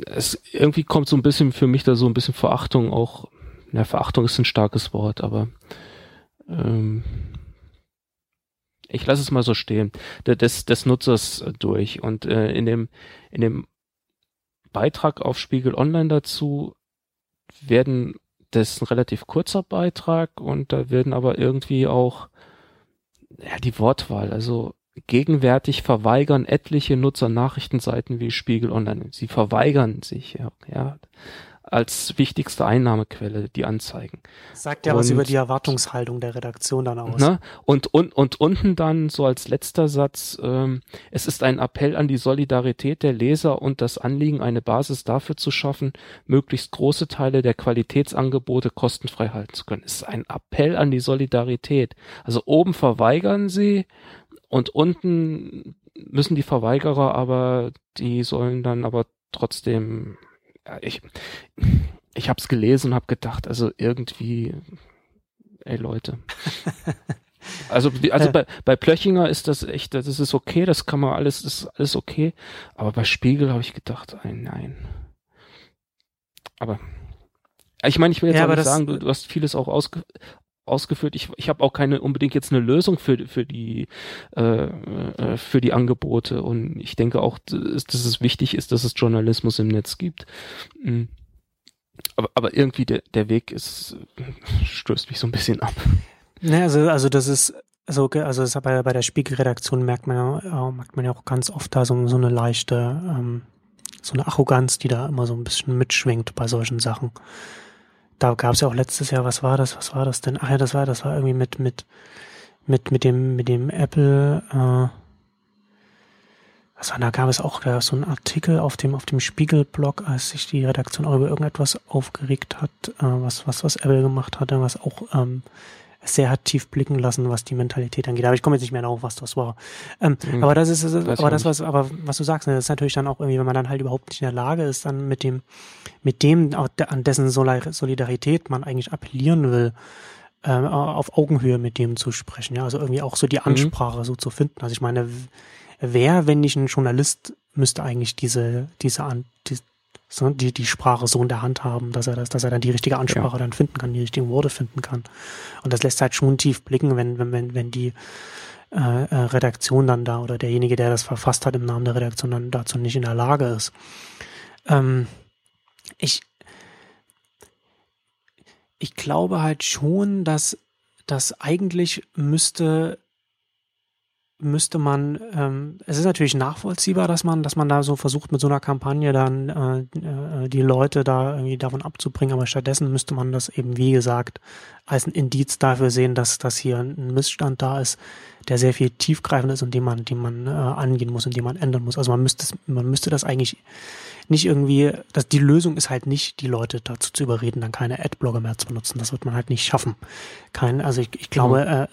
es irgendwie kommt so ein bisschen für mich da so ein bisschen Verachtung auch, na, Verachtung ist ein starkes Wort, aber ähm, ich lasse es mal so stehen, des, des Nutzers durch. Und äh, in dem, in dem Beitrag auf Spiegel Online dazu werden, das ist ein relativ kurzer Beitrag und da werden aber irgendwie auch, ja, die Wortwahl, also gegenwärtig verweigern etliche Nutzer Nachrichtenseiten wie Spiegel Online. Sie verweigern sich, ja, ja als wichtigste Einnahmequelle die Anzeigen. Sagt ja und, was über die Erwartungshaltung der Redaktion dann aus. Ne? Und, und, und unten dann so als letzter Satz, ähm, es ist ein Appell an die Solidarität der Leser und das Anliegen, eine Basis dafür zu schaffen, möglichst große Teile der Qualitätsangebote kostenfrei halten zu können. Es ist ein Appell an die Solidarität. Also oben verweigern sie und unten müssen die Verweigerer aber, die sollen dann aber trotzdem ich, ich habe es gelesen und habe gedacht, also irgendwie, ey Leute. *laughs* Also, also bei, bei Plöchinger ist das echt, das ist okay, das kann man alles, das ist alles okay. Aber bei Spiegel habe ich gedacht, ey, nein. Aber ich meine, ich will jetzt ja, auch nicht sagen, du, du, hast vieles auch ausge, ausgeführt. Ich, ich habe auch keine unbedingt jetzt eine Lösung für, für die äh, äh, für die Angebote und ich denke auch, dass es wichtig ist, dass es Journalismus im Netz gibt. Mhm. Aber, aber irgendwie der, der Weg ist stößt mich so ein bisschen ab. Ne, also, also das ist also, also ist bei, bei der Spiegelredaktion merkt man ja, merkt man ja auch ganz oft da so, so eine leichte, ähm, so eine Arroganz, die da immer so ein bisschen mitschwingt bei solchen Sachen da gab es ja auch letztes Jahr, was war das, was war das denn? Ach ja, das war, das war irgendwie mit, mit, mit, mit dem, mit dem Apple, äh, was war, da gab es auch da so einen Artikel auf dem, auf dem Spiegelblog, als sich die Redaktion auch über irgendetwas aufgeregt hat, äh, was, was, was Apple gemacht hatte, was auch, ähm, sehr hat tief blicken lassen, was die Mentalität angeht. Aber ich komme jetzt nicht mehr darauf, was das war. Ähm, mhm. Aber das ist, das aber das, was, aber was du sagst, ne, das ist natürlich dann auch irgendwie, wenn man dann halt überhaupt nicht in der Lage ist, dann mit dem, mit dem, an dessen Solidarität man eigentlich appellieren will, äh, auf Augenhöhe mit dem zu sprechen. Ja, also irgendwie auch so die mhm. Ansprache mhm. so zu finden. Also ich meine, wer, wenn nicht ein Journalist, müsste eigentlich diese, diese, die, so, die, die Sprache so in der Hand haben, dass er das, dass er dann die richtige Ansprache ja. dann finden kann, die richtigen Worte finden kann. Und das lässt halt schon tief blicken, wenn, wenn, wenn, wenn die äh, äh, Redaktion dann da oder derjenige, der das verfasst hat im Namen der Redaktion, dann dazu nicht in der Lage ist. Ähm, ich, ich glaube halt schon, dass das eigentlich müsste müsste man, ähm, es ist natürlich nachvollziehbar, dass man, dass man da so versucht, mit so einer Kampagne dann äh, äh, die Leute da irgendwie davon abzubringen, aber stattdessen müsste man das eben, wie gesagt, als ein Indiz dafür sehen, dass, dass hier ein Missstand da ist, der sehr viel tiefgreifend ist und den man, den man äh, angehen muss und den man ändern muss. Also man müsste, man müsste das eigentlich nicht irgendwie, dass die Lösung ist halt nicht, die Leute dazu zu überreden, dann keine Adblogger mehr zu benutzen. Das wird man halt nicht schaffen. Kein, also ich, ich glaube, mhm. äh,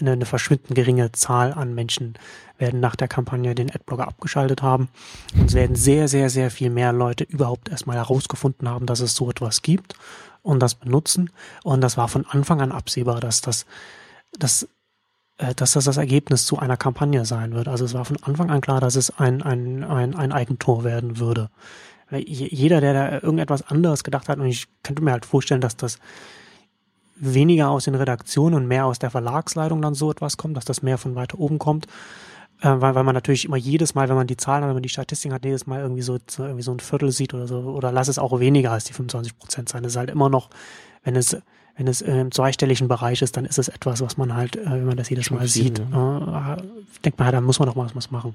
eine, eine verschwindend geringe Zahl an Menschen werden nach der Kampagne den Adblocker abgeschaltet haben. Und es werden sehr, sehr, sehr viel mehr Leute überhaupt erstmal herausgefunden haben, dass es so etwas gibt und das benutzen. Und das war von Anfang an absehbar, dass das, dass, äh, dass das das Ergebnis zu einer Kampagne sein wird. Also es war von Anfang an klar, dass es ein, ein, ein, ein Eigentor werden würde. Jeder, der da irgendetwas anderes gedacht hat, und ich könnte mir halt vorstellen, dass das weniger aus den Redaktionen und mehr aus der Verlagsleitung dann so etwas kommt, dass das mehr von weiter oben kommt. Äh, weil, weil man natürlich immer jedes Mal, wenn man die Zahlen hat, wenn man die Statistiken hat, jedes Mal irgendwie so, so, irgendwie so ein Viertel sieht oder so, oder lass es auch weniger als die 25 Prozent sein. Es ist halt immer noch, wenn es, wenn es im zweistelligen Bereich ist, dann ist es etwas, was man halt, äh, wenn man das jedes Mal sieht, ja. äh, denkt man, ja, da muss man doch mal was machen.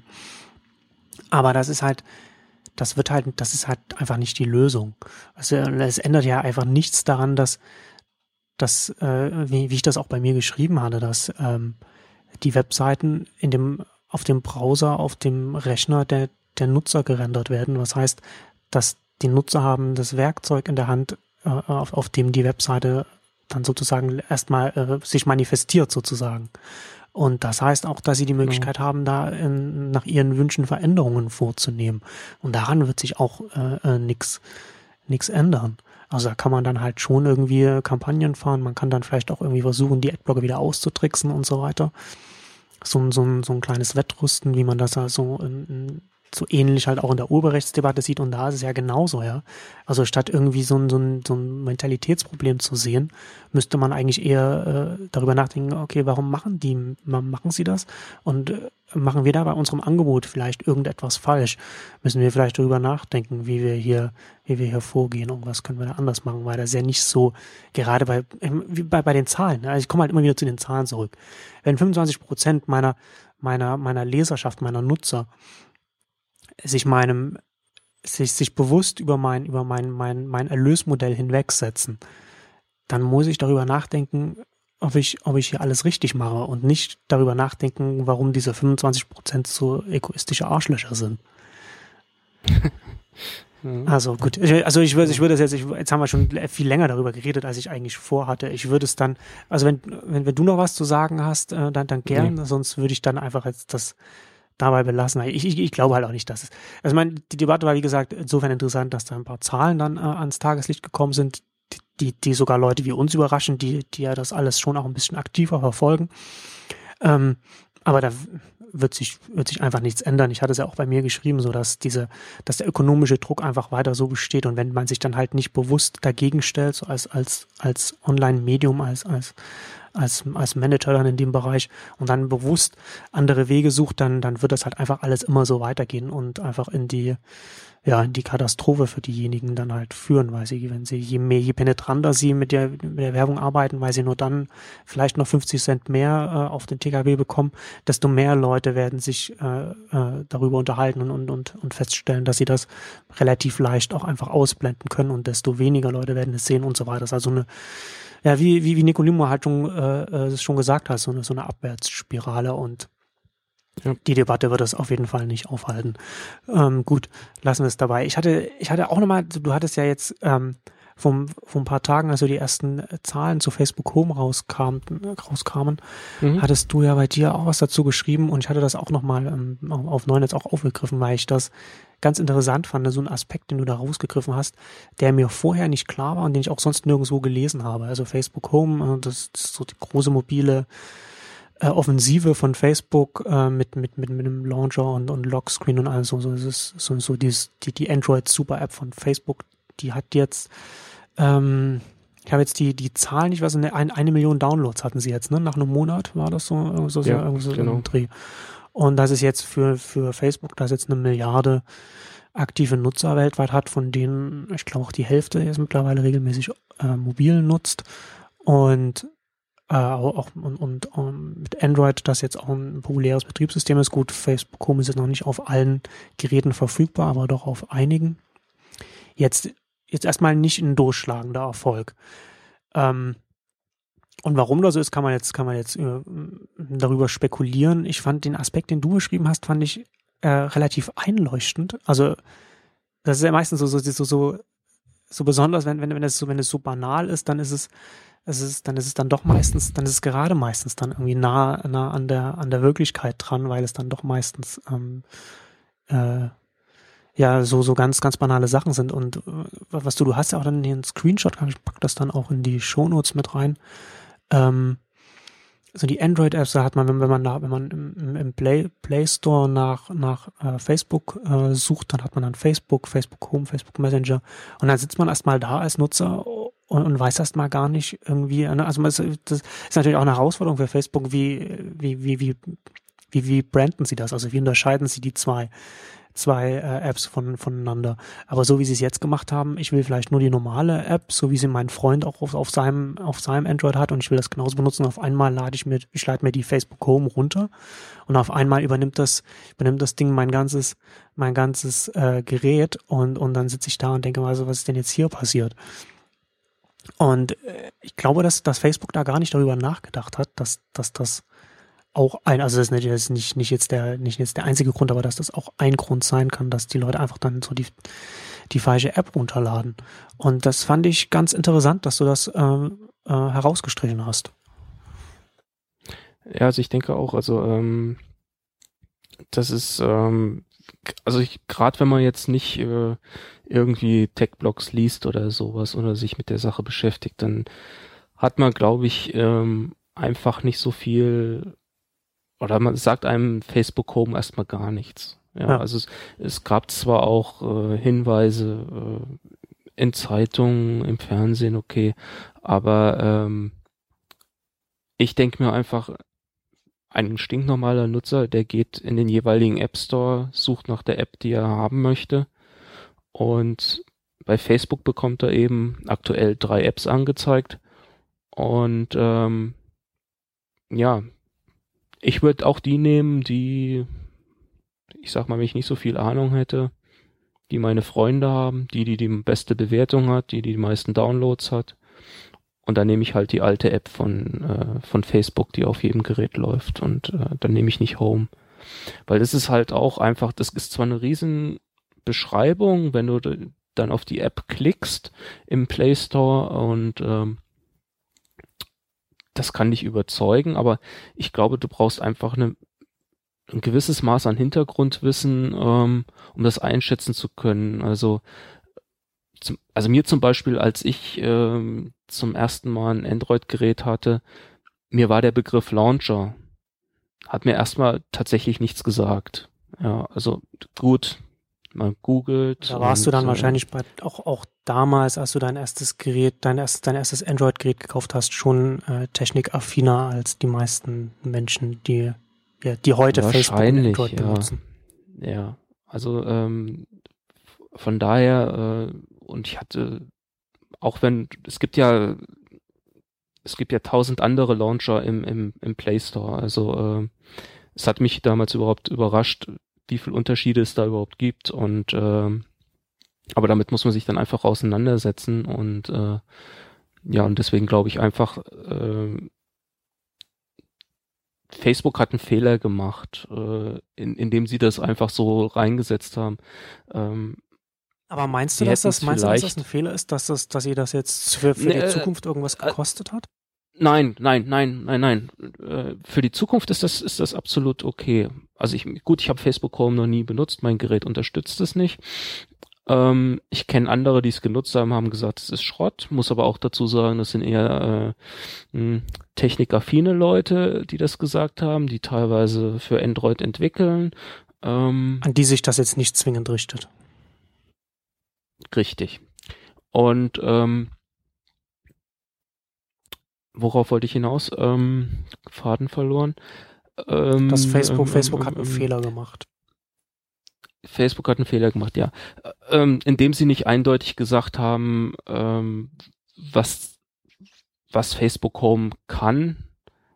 Aber das ist halt, das wird halt, das ist halt einfach nicht die Lösung. Also, es ändert ja einfach nichts daran, dass, dass, äh, wie, wie ich das auch bei mir geschrieben hatte, dass ähm, die Webseiten in dem, auf dem Browser, auf dem Rechner der, der Nutzer gerendert werden. Was heißt, dass die Nutzer haben das Werkzeug in der Hand, äh, auf, auf dem die Webseite dann sozusagen erstmal äh, sich manifestiert sozusagen. Und das heißt auch, dass sie die Möglichkeit ja. haben, da in, nach ihren Wünschen Veränderungen vorzunehmen. Und daran wird sich auch äh, äh, nichts ändern. Also da kann man dann halt schon irgendwie Kampagnen fahren. Man kann dann vielleicht auch irgendwie versuchen, die Adblocker wieder auszutricksen und so weiter. So, so, so ein kleines Wettrüsten, wie man das da so in, in so ähnlich halt auch in der Urheberrechtsdebatte sieht und da ist es ja genauso, ja. Also statt irgendwie so ein, so ein, so ein Mentalitätsproblem zu sehen, müsste man eigentlich eher äh, darüber nachdenken, okay, warum machen die, machen sie das? Und äh, machen wir da bei unserem Angebot vielleicht irgendetwas falsch? Müssen wir vielleicht darüber nachdenken, wie wir hier, wie wir hier vorgehen und was können wir da anders machen, weil das ja nicht so, gerade bei, ähm, bei, bei den Zahlen, ne? also ich komme halt immer wieder zu den Zahlen zurück. Wenn 25 Prozent meiner, meiner, meiner Leserschaft, meiner Nutzer sich meinem, sich, sich bewusst über mein, über mein, mein, mein Erlösmodell hinwegsetzen, dann muss ich darüber nachdenken, ob ich, ob ich hier alles richtig mache und nicht darüber nachdenken, warum diese 25 Prozent so egoistische Arschlöcher sind. *laughs* Also gut, also ich würde, ich würde das jetzt, ich, jetzt haben wir schon viel länger darüber geredet, als ich eigentlich vorhatte. Ich würde es dann, also wenn, wenn, wenn du noch was zu sagen hast, äh, dann, dann gern, nee. sonst würde ich dann einfach jetzt das dabei belassen. Ich, ich, ich glaube halt auch nicht, dass es. Also ich meine, die Debatte war wie gesagt insofern interessant, dass da ein paar Zahlen dann äh, ans Tageslicht gekommen sind, die, die sogar Leute wie uns überraschen, die, die ja das alles schon auch ein bisschen aktiver verfolgen. Ähm, aber da wird sich, wird sich einfach nichts ändern. Ich hatte es ja auch bei mir geschrieben, so dass diese, dass der ökonomische Druck einfach weiter so besteht und wenn man sich dann halt nicht bewusst dagegen stellt, so als, als, als Online-Medium, als, als, als, als Manager dann in dem Bereich und dann bewusst andere Wege sucht, dann, dann wird das halt einfach alles immer so weitergehen und einfach in die, ja, in die Katastrophe für diejenigen dann halt führen, weil sie, wenn sie, je mehr, je penetranter sie mit der, mit der Werbung arbeiten, weil sie nur dann vielleicht noch 50 Cent mehr äh, auf den TKW bekommen, desto mehr Leute werden sich äh, äh, darüber unterhalten und, und, und, und feststellen, dass sie das relativ leicht auch einfach ausblenden können und desto weniger Leute werden es sehen und so weiter. Das ist also eine, ja, wie, wie, wie Nicolimo halt schon, äh, äh, schon gesagt hat, so eine, so eine Abwärtsspirale und ja. Die Debatte wird das auf jeden Fall nicht aufhalten. Ähm, gut, lassen wir es dabei. Ich hatte, ich hatte auch nochmal, du hattest ja jetzt ähm, vor, vor ein paar Tagen, also die ersten Zahlen zu Facebook Home rauskam, rauskamen, mhm. hattest du ja bei dir auch was dazu geschrieben und ich hatte das auch nochmal ähm, auf neun jetzt auch aufgegriffen, weil ich das ganz interessant fand, so ein Aspekt, den du da rausgegriffen hast, der mir vorher nicht klar war und den ich auch sonst nirgendwo gelesen habe. Also Facebook Home, äh, das, das ist so die große mobile äh, Offensive von Facebook äh, mit, mit, mit, mit einem Launcher und, und Lockscreen und alles so. so das ist so, so dieses, die, die Android Super App von Facebook, die hat jetzt, ähm, ich habe jetzt die, die Zahlen, ich weiß nicht, eine, eine Million Downloads hatten sie jetzt, ne? Nach einem Monat war das so, so, ja, so, so genau. ein Dreh. Und das ist jetzt für, für Facebook, das jetzt eine Milliarde aktive Nutzer weltweit hat, von denen, ich glaube auch die Hälfte jetzt mittlerweile regelmäßig äh, mobil nutzt. Und äh, auch und, und um, ähm, mit Android, das jetzt auch ein populäres Betriebssystem ist. Gut, Facebook Home ist jetzt noch nicht auf allen Geräten verfügbar, aber doch auf einigen. Jetzt, jetzt erstmal nicht ein durchschlagender Erfolg. Ähm, und warum das so ist, kann man jetzt, kann man jetzt äh, darüber spekulieren. Ich fand den Aspekt, den du beschrieben hast, fand ich äh, relativ einleuchtend. Also das ist ja meistens so, so, so, so, so besonders, wenn, wenn, wenn es so, wenn es so banal ist, dann ist es, es ist, dann ist es dann doch meistens, dann ist es gerade meistens dann irgendwie nah, nah an der, an der Wirklichkeit dran, weil es dann doch meistens ähm, äh, ja so so ganz ganz banale Sachen sind. Und äh, was du du hast ja auch dann den Screenshot ich pack das dann auch in die Shownotes mit rein. Ähm, also die Android-Apps, da hat man, wenn, wenn man da, wenn man im, im Play, Play Store nach, nach äh, Facebook äh, sucht, dann hat man dann Facebook, Facebook Home, Facebook Messenger. Und dann sitzt man erstmal da als Nutzer und, und weiß erstmal gar nicht irgendwie, ne, also das ist natürlich auch eine Herausforderung für Facebook, wie, wie, wie, wie, wie, wie branden sie das? Also wie unterscheiden sie die zwei? zwei äh, Apps von, voneinander. Aber so wie sie es jetzt gemacht haben, ich will vielleicht nur die normale App, so wie sie mein Freund auch auf, auf seinem, auf seinem Android hat und ich will das genauso benutzen. Auf einmal lade ich mir, ich lade mir die Facebook Home runter und auf einmal übernimmt das, übernimmt das Ding mein ganzes, mein ganzes äh, Gerät und, und dann sitze ich da und denke mal so, was ist denn jetzt hier passiert? Und äh, ich glaube, dass, dass Facebook da gar nicht darüber nachgedacht hat, dass, dass das auch ein, also das ist nicht, nicht, jetzt der, nicht jetzt der einzige Grund, aber dass das auch ein Grund sein kann, dass die Leute einfach dann so die, die falsche App runterladen. Und das fand ich ganz interessant, dass du das äh, äh, herausgestrichen hast. Ja, also ich denke auch, also ähm, das ist, ähm, also gerade wenn man jetzt nicht äh, irgendwie Tech-Blogs liest oder sowas oder sich mit der Sache beschäftigt, dann hat man, glaube ich, ähm, einfach nicht so viel oder man sagt einem Facebook Home erstmal gar nichts. Ja, ja. also es, es, gab zwar auch äh, Hinweise äh, in Zeitungen, im Fernsehen, okay, aber ähm, ich denke mir einfach, ein stinknormaler Nutzer, der geht in den jeweiligen App Store, sucht nach der App, die er haben möchte und bei Facebook bekommt er eben aktuell drei Apps angezeigt und ähm, ja, ich würde auch die nehmen, die, ich sag mal, wenn ich nicht so viel Ahnung hätte, die meine Freunde haben, die, die die beste Bewertung hat, die die, die meisten Downloads hat. Und dann nehme ich halt die alte App von, äh, von Facebook, die auf jedem Gerät läuft. Und äh, dann nehme ich nicht Home. Weil das ist halt auch einfach, das ist zwar eine riesen Beschreibung, wenn du dann auf die App klickst im Play Store und ähm, das kann dich überzeugen, aber ich glaube, du brauchst einfach eine, ein gewisses Maß an Hintergrundwissen, ähm, um das einschätzen zu können. Also, zum, also mir zum Beispiel, als ich ähm, zum ersten Mal ein Android-Gerät hatte, mir war der Begriff Launcher, hat mir erstmal tatsächlich nichts gesagt. Ja, also gut, man googelt. Da warst und, du dann äh, wahrscheinlich bei, auch, auch damals, als du dein erstes Gerät, dein erstes, dein erstes Android-Gerät gekauft hast, schon äh, technikaffiner als die meisten Menschen, die, ja, die heute Facebook und Android ja. benutzen. Ja, also ähm, von daher, äh, und ich hatte, auch wenn, es gibt ja, es gibt ja tausend andere Launcher im, im, im Play Store. Also äh, es hat mich damals überhaupt überrascht, wie viel Unterschiede es da überhaupt gibt und äh, aber damit muss man sich dann einfach auseinandersetzen und äh, ja, und deswegen glaube ich einfach, äh, Facebook hat einen Fehler gemacht, äh, in, indem sie das einfach so reingesetzt haben. Ähm, Aber meinst du, dass das, meinst du, dass das ein Fehler ist, dass, das, dass ihr das jetzt für, für nee, die Zukunft irgendwas äh, gekostet hat? Nein, nein, nein, nein, nein. Äh, für die Zukunft ist das, ist das absolut okay. Also ich, gut, ich habe Facebook Chrome noch nie benutzt, mein Gerät unterstützt es nicht. Ähm, ich kenne andere, die es genutzt haben, haben gesagt, es ist Schrott. Muss aber auch dazu sagen, das sind eher äh, hm, technikaffine Leute, die das gesagt haben, die teilweise für Android entwickeln. Ähm, An die sich das jetzt nicht zwingend richtet. Richtig. Und ähm, worauf wollte ich hinaus? Ähm, Faden verloren. Ähm, das Facebook, ähm, Facebook hat einen ähm, Fehler gemacht. Facebook hat einen Fehler gemacht, ja. Ähm, indem sie nicht eindeutig gesagt haben, ähm, was, was Facebook Home kann,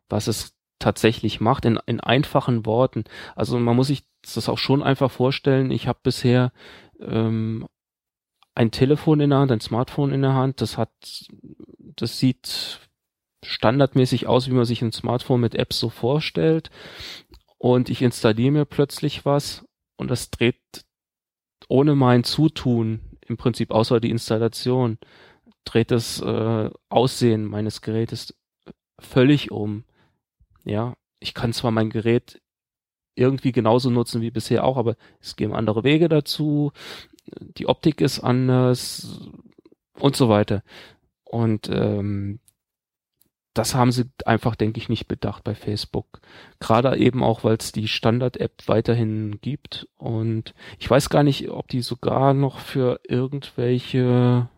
was es tatsächlich macht, in, in einfachen Worten. Also man muss sich das auch schon einfach vorstellen. Ich habe bisher ähm, ein Telefon in der Hand, ein Smartphone in der Hand. Das hat, das sieht standardmäßig aus, wie man sich ein Smartphone mit Apps so vorstellt. Und ich installiere mir plötzlich was und das dreht ohne mein Zutun, im Prinzip außer die Installation, dreht das äh, Aussehen meines Gerätes völlig um. Ja, ich kann zwar mein Gerät irgendwie genauso nutzen wie bisher auch, aber es gehen andere Wege dazu die Optik ist anders und so weiter. Und ähm, das haben sie einfach, denke ich, nicht bedacht bei Facebook. Gerade eben auch, weil es die Standard-App weiterhin gibt. Und ich weiß gar nicht, ob die sogar noch für irgendwelche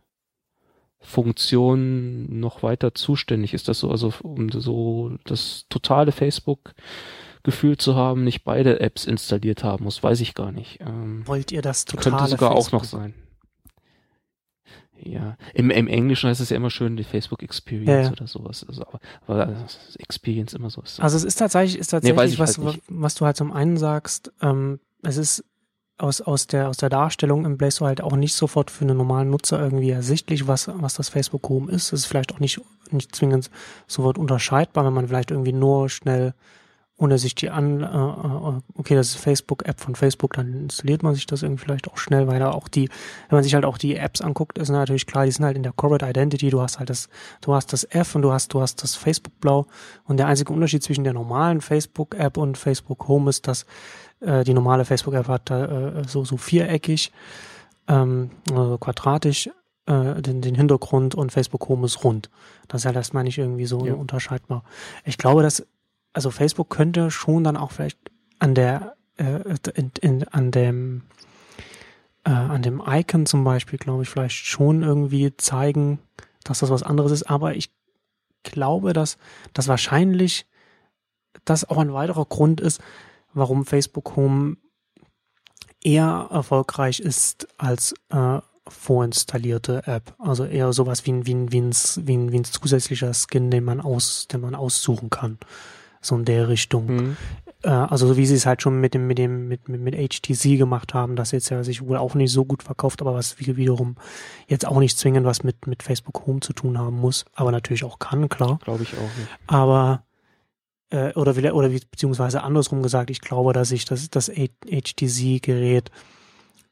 Funktionen noch weiter zuständig ist. Das so, also um so das totale Facebook Gefühl zu haben, nicht beide Apps installiert haben muss, weiß ich gar nicht. Ähm, Wollt ihr das totale Könnte sogar Facebook? auch noch sein. Ja, im, im Englischen heißt es ja immer schön die Facebook Experience ja, ja. oder sowas. Also, aber, aber Experience immer so ist. Also es ist tatsächlich, ist tatsächlich nee, was, halt was du halt zum einen sagst, ähm, es ist aus, aus, der, aus der Darstellung im Play Store halt auch nicht sofort für einen normalen Nutzer irgendwie ersichtlich, was, was das Facebook Home ist. Es ist vielleicht auch nicht, nicht zwingend sofort unterscheidbar, wenn man vielleicht irgendwie nur schnell ohne sich die an, äh, äh, okay, das ist Facebook-App von Facebook, dann installiert man sich das irgendwie vielleicht auch schnell, weil da auch die, wenn man sich halt auch die Apps anguckt, ist natürlich klar, die sind halt in der Corporate Identity, du hast halt das, du hast das F und du hast, du hast das Facebook-Blau und der einzige Unterschied zwischen der normalen Facebook-App und Facebook Home ist, dass äh, die normale Facebook-App hat äh, so, so viereckig, ähm, also quadratisch äh, den, den Hintergrund und Facebook Home ist rund. Das ist ja das meine ich irgendwie so ja. unterscheidbar. Ich glaube, dass also Facebook könnte schon dann auch vielleicht an der, äh, in, in, an dem, äh, an dem Icon zum Beispiel, glaube ich, vielleicht schon irgendwie zeigen, dass das was anderes ist. Aber ich glaube, dass das wahrscheinlich das auch ein weiterer Grund ist, warum Facebook Home eher erfolgreich ist als äh, vorinstallierte App. Also eher sowas wie ein, wie ein, wie ein, wie ein, wie ein zusätzlicher Skin, den man aus, den man aussuchen kann so in der Richtung. Mhm. Äh, also so wie sie es halt schon mit dem, mit dem, mit, mit, mit HTC gemacht haben, das jetzt ja sich wohl auch nicht so gut verkauft, aber was wiederum jetzt auch nicht zwingend was mit, mit Facebook Home zu tun haben muss, aber natürlich auch kann, klar. Glaube ich auch nicht. Aber äh, oder oder wie, beziehungsweise andersrum gesagt, ich glaube, dass sich das, das HTC-Gerät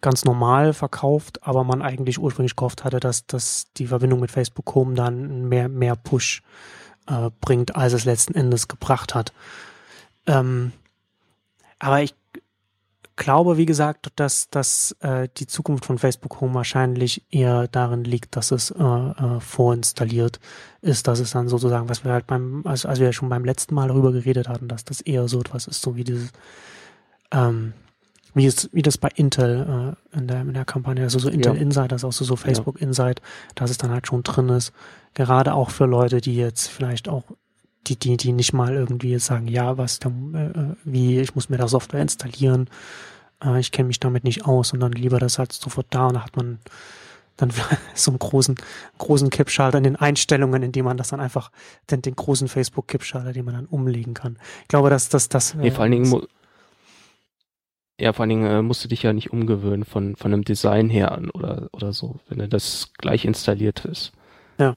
ganz normal verkauft, aber man eigentlich ursprünglich gehofft hatte, dass, dass die Verbindung mit Facebook Home dann mehr, mehr Push äh, bringt, als es letzten Endes gebracht hat. Ähm, aber ich glaube, wie gesagt, dass, dass äh, die Zukunft von Facebook Home wahrscheinlich eher darin liegt, dass es äh, äh, vorinstalliert ist, dass es dann sozusagen, was wir halt beim, also als wir ja schon beim letzten Mal darüber geredet hatten, dass das eher so etwas ist, so wie dieses, ähm, wie es, wie das bei Intel äh, in, der, in der Kampagne, also so Intel ja. Insight, das ist auch so, so Facebook ja. Insight, dass es dann halt schon drin ist. Gerade auch für Leute, die jetzt vielleicht auch, die, die, die nicht mal irgendwie jetzt sagen, ja, was, äh, wie, ich muss mir da Software installieren, äh, ich kenne mich damit nicht aus und dann lieber das halt sofort da und da hat man dann *laughs* so einen großen, großen Kippschalter in den Einstellungen, in dem man das dann einfach, den, den großen Facebook-Kippschalter, den man dann umlegen kann. Ich glaube, dass das, das. Nee, vor allen Dingen, ja, vor allen Dingen äh, musst du dich ja nicht umgewöhnen von, von einem Design her an oder, oder so, wenn das gleich installiert ist. Ja.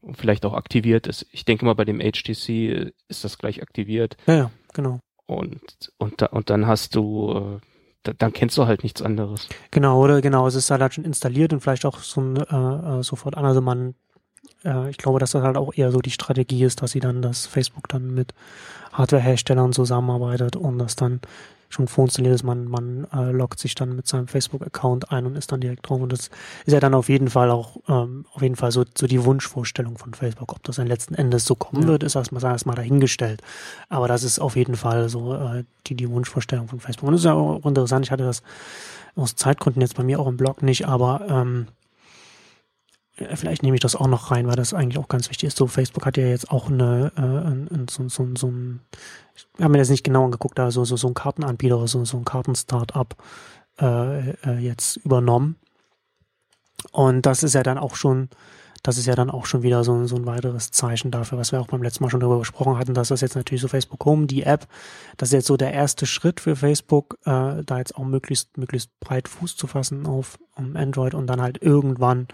Und vielleicht auch aktiviert ist. Ich denke mal, bei dem HTC ist das gleich aktiviert. Ja, ja genau. Und, und, da, und dann hast du, äh, dann kennst du halt nichts anderes. Genau, oder genau, es ist halt schon installiert und vielleicht auch so ein, äh, äh, sofort an. Also man, äh, ich glaube, dass das halt auch eher so die Strategie ist, dass sie dann, dass Facebook dann mit Hardwareherstellern zusammenarbeitet und das dann schon vorinstalliert ist. Man, man äh, loggt sich dann mit seinem Facebook-Account ein und ist dann direkt drauf. Und das ist ja dann auf jeden Fall auch ähm, auf jeden Fall so, so die Wunschvorstellung von Facebook. Ob das dann letzten Endes so kommen ja. wird, ist erstmal erstmal dahingestellt. Aber das ist auf jeden Fall so äh, die, die Wunschvorstellung von Facebook. Und das ist ja auch interessant. Ich hatte das aus Zeitgründen jetzt bei mir auch im Blog nicht, aber ähm, vielleicht nehme ich das auch noch rein, weil das eigentlich auch ganz wichtig ist. So, Facebook hat ja jetzt auch eine, äh, so, so, so ein, ich habe mir das nicht genau angeguckt, aber so, so, so ein Kartenanbieter, so, so ein Kartenstartup äh, äh, jetzt übernommen. Und das ist ja dann auch schon, das ist ja dann auch schon wieder so, so ein weiteres Zeichen dafür, was wir auch beim letzten Mal schon darüber gesprochen hatten, dass das jetzt natürlich so Facebook Home, die App, das ist jetzt so der erste Schritt für Facebook, äh, da jetzt auch möglichst, möglichst breit Fuß zu fassen auf um Android und dann halt irgendwann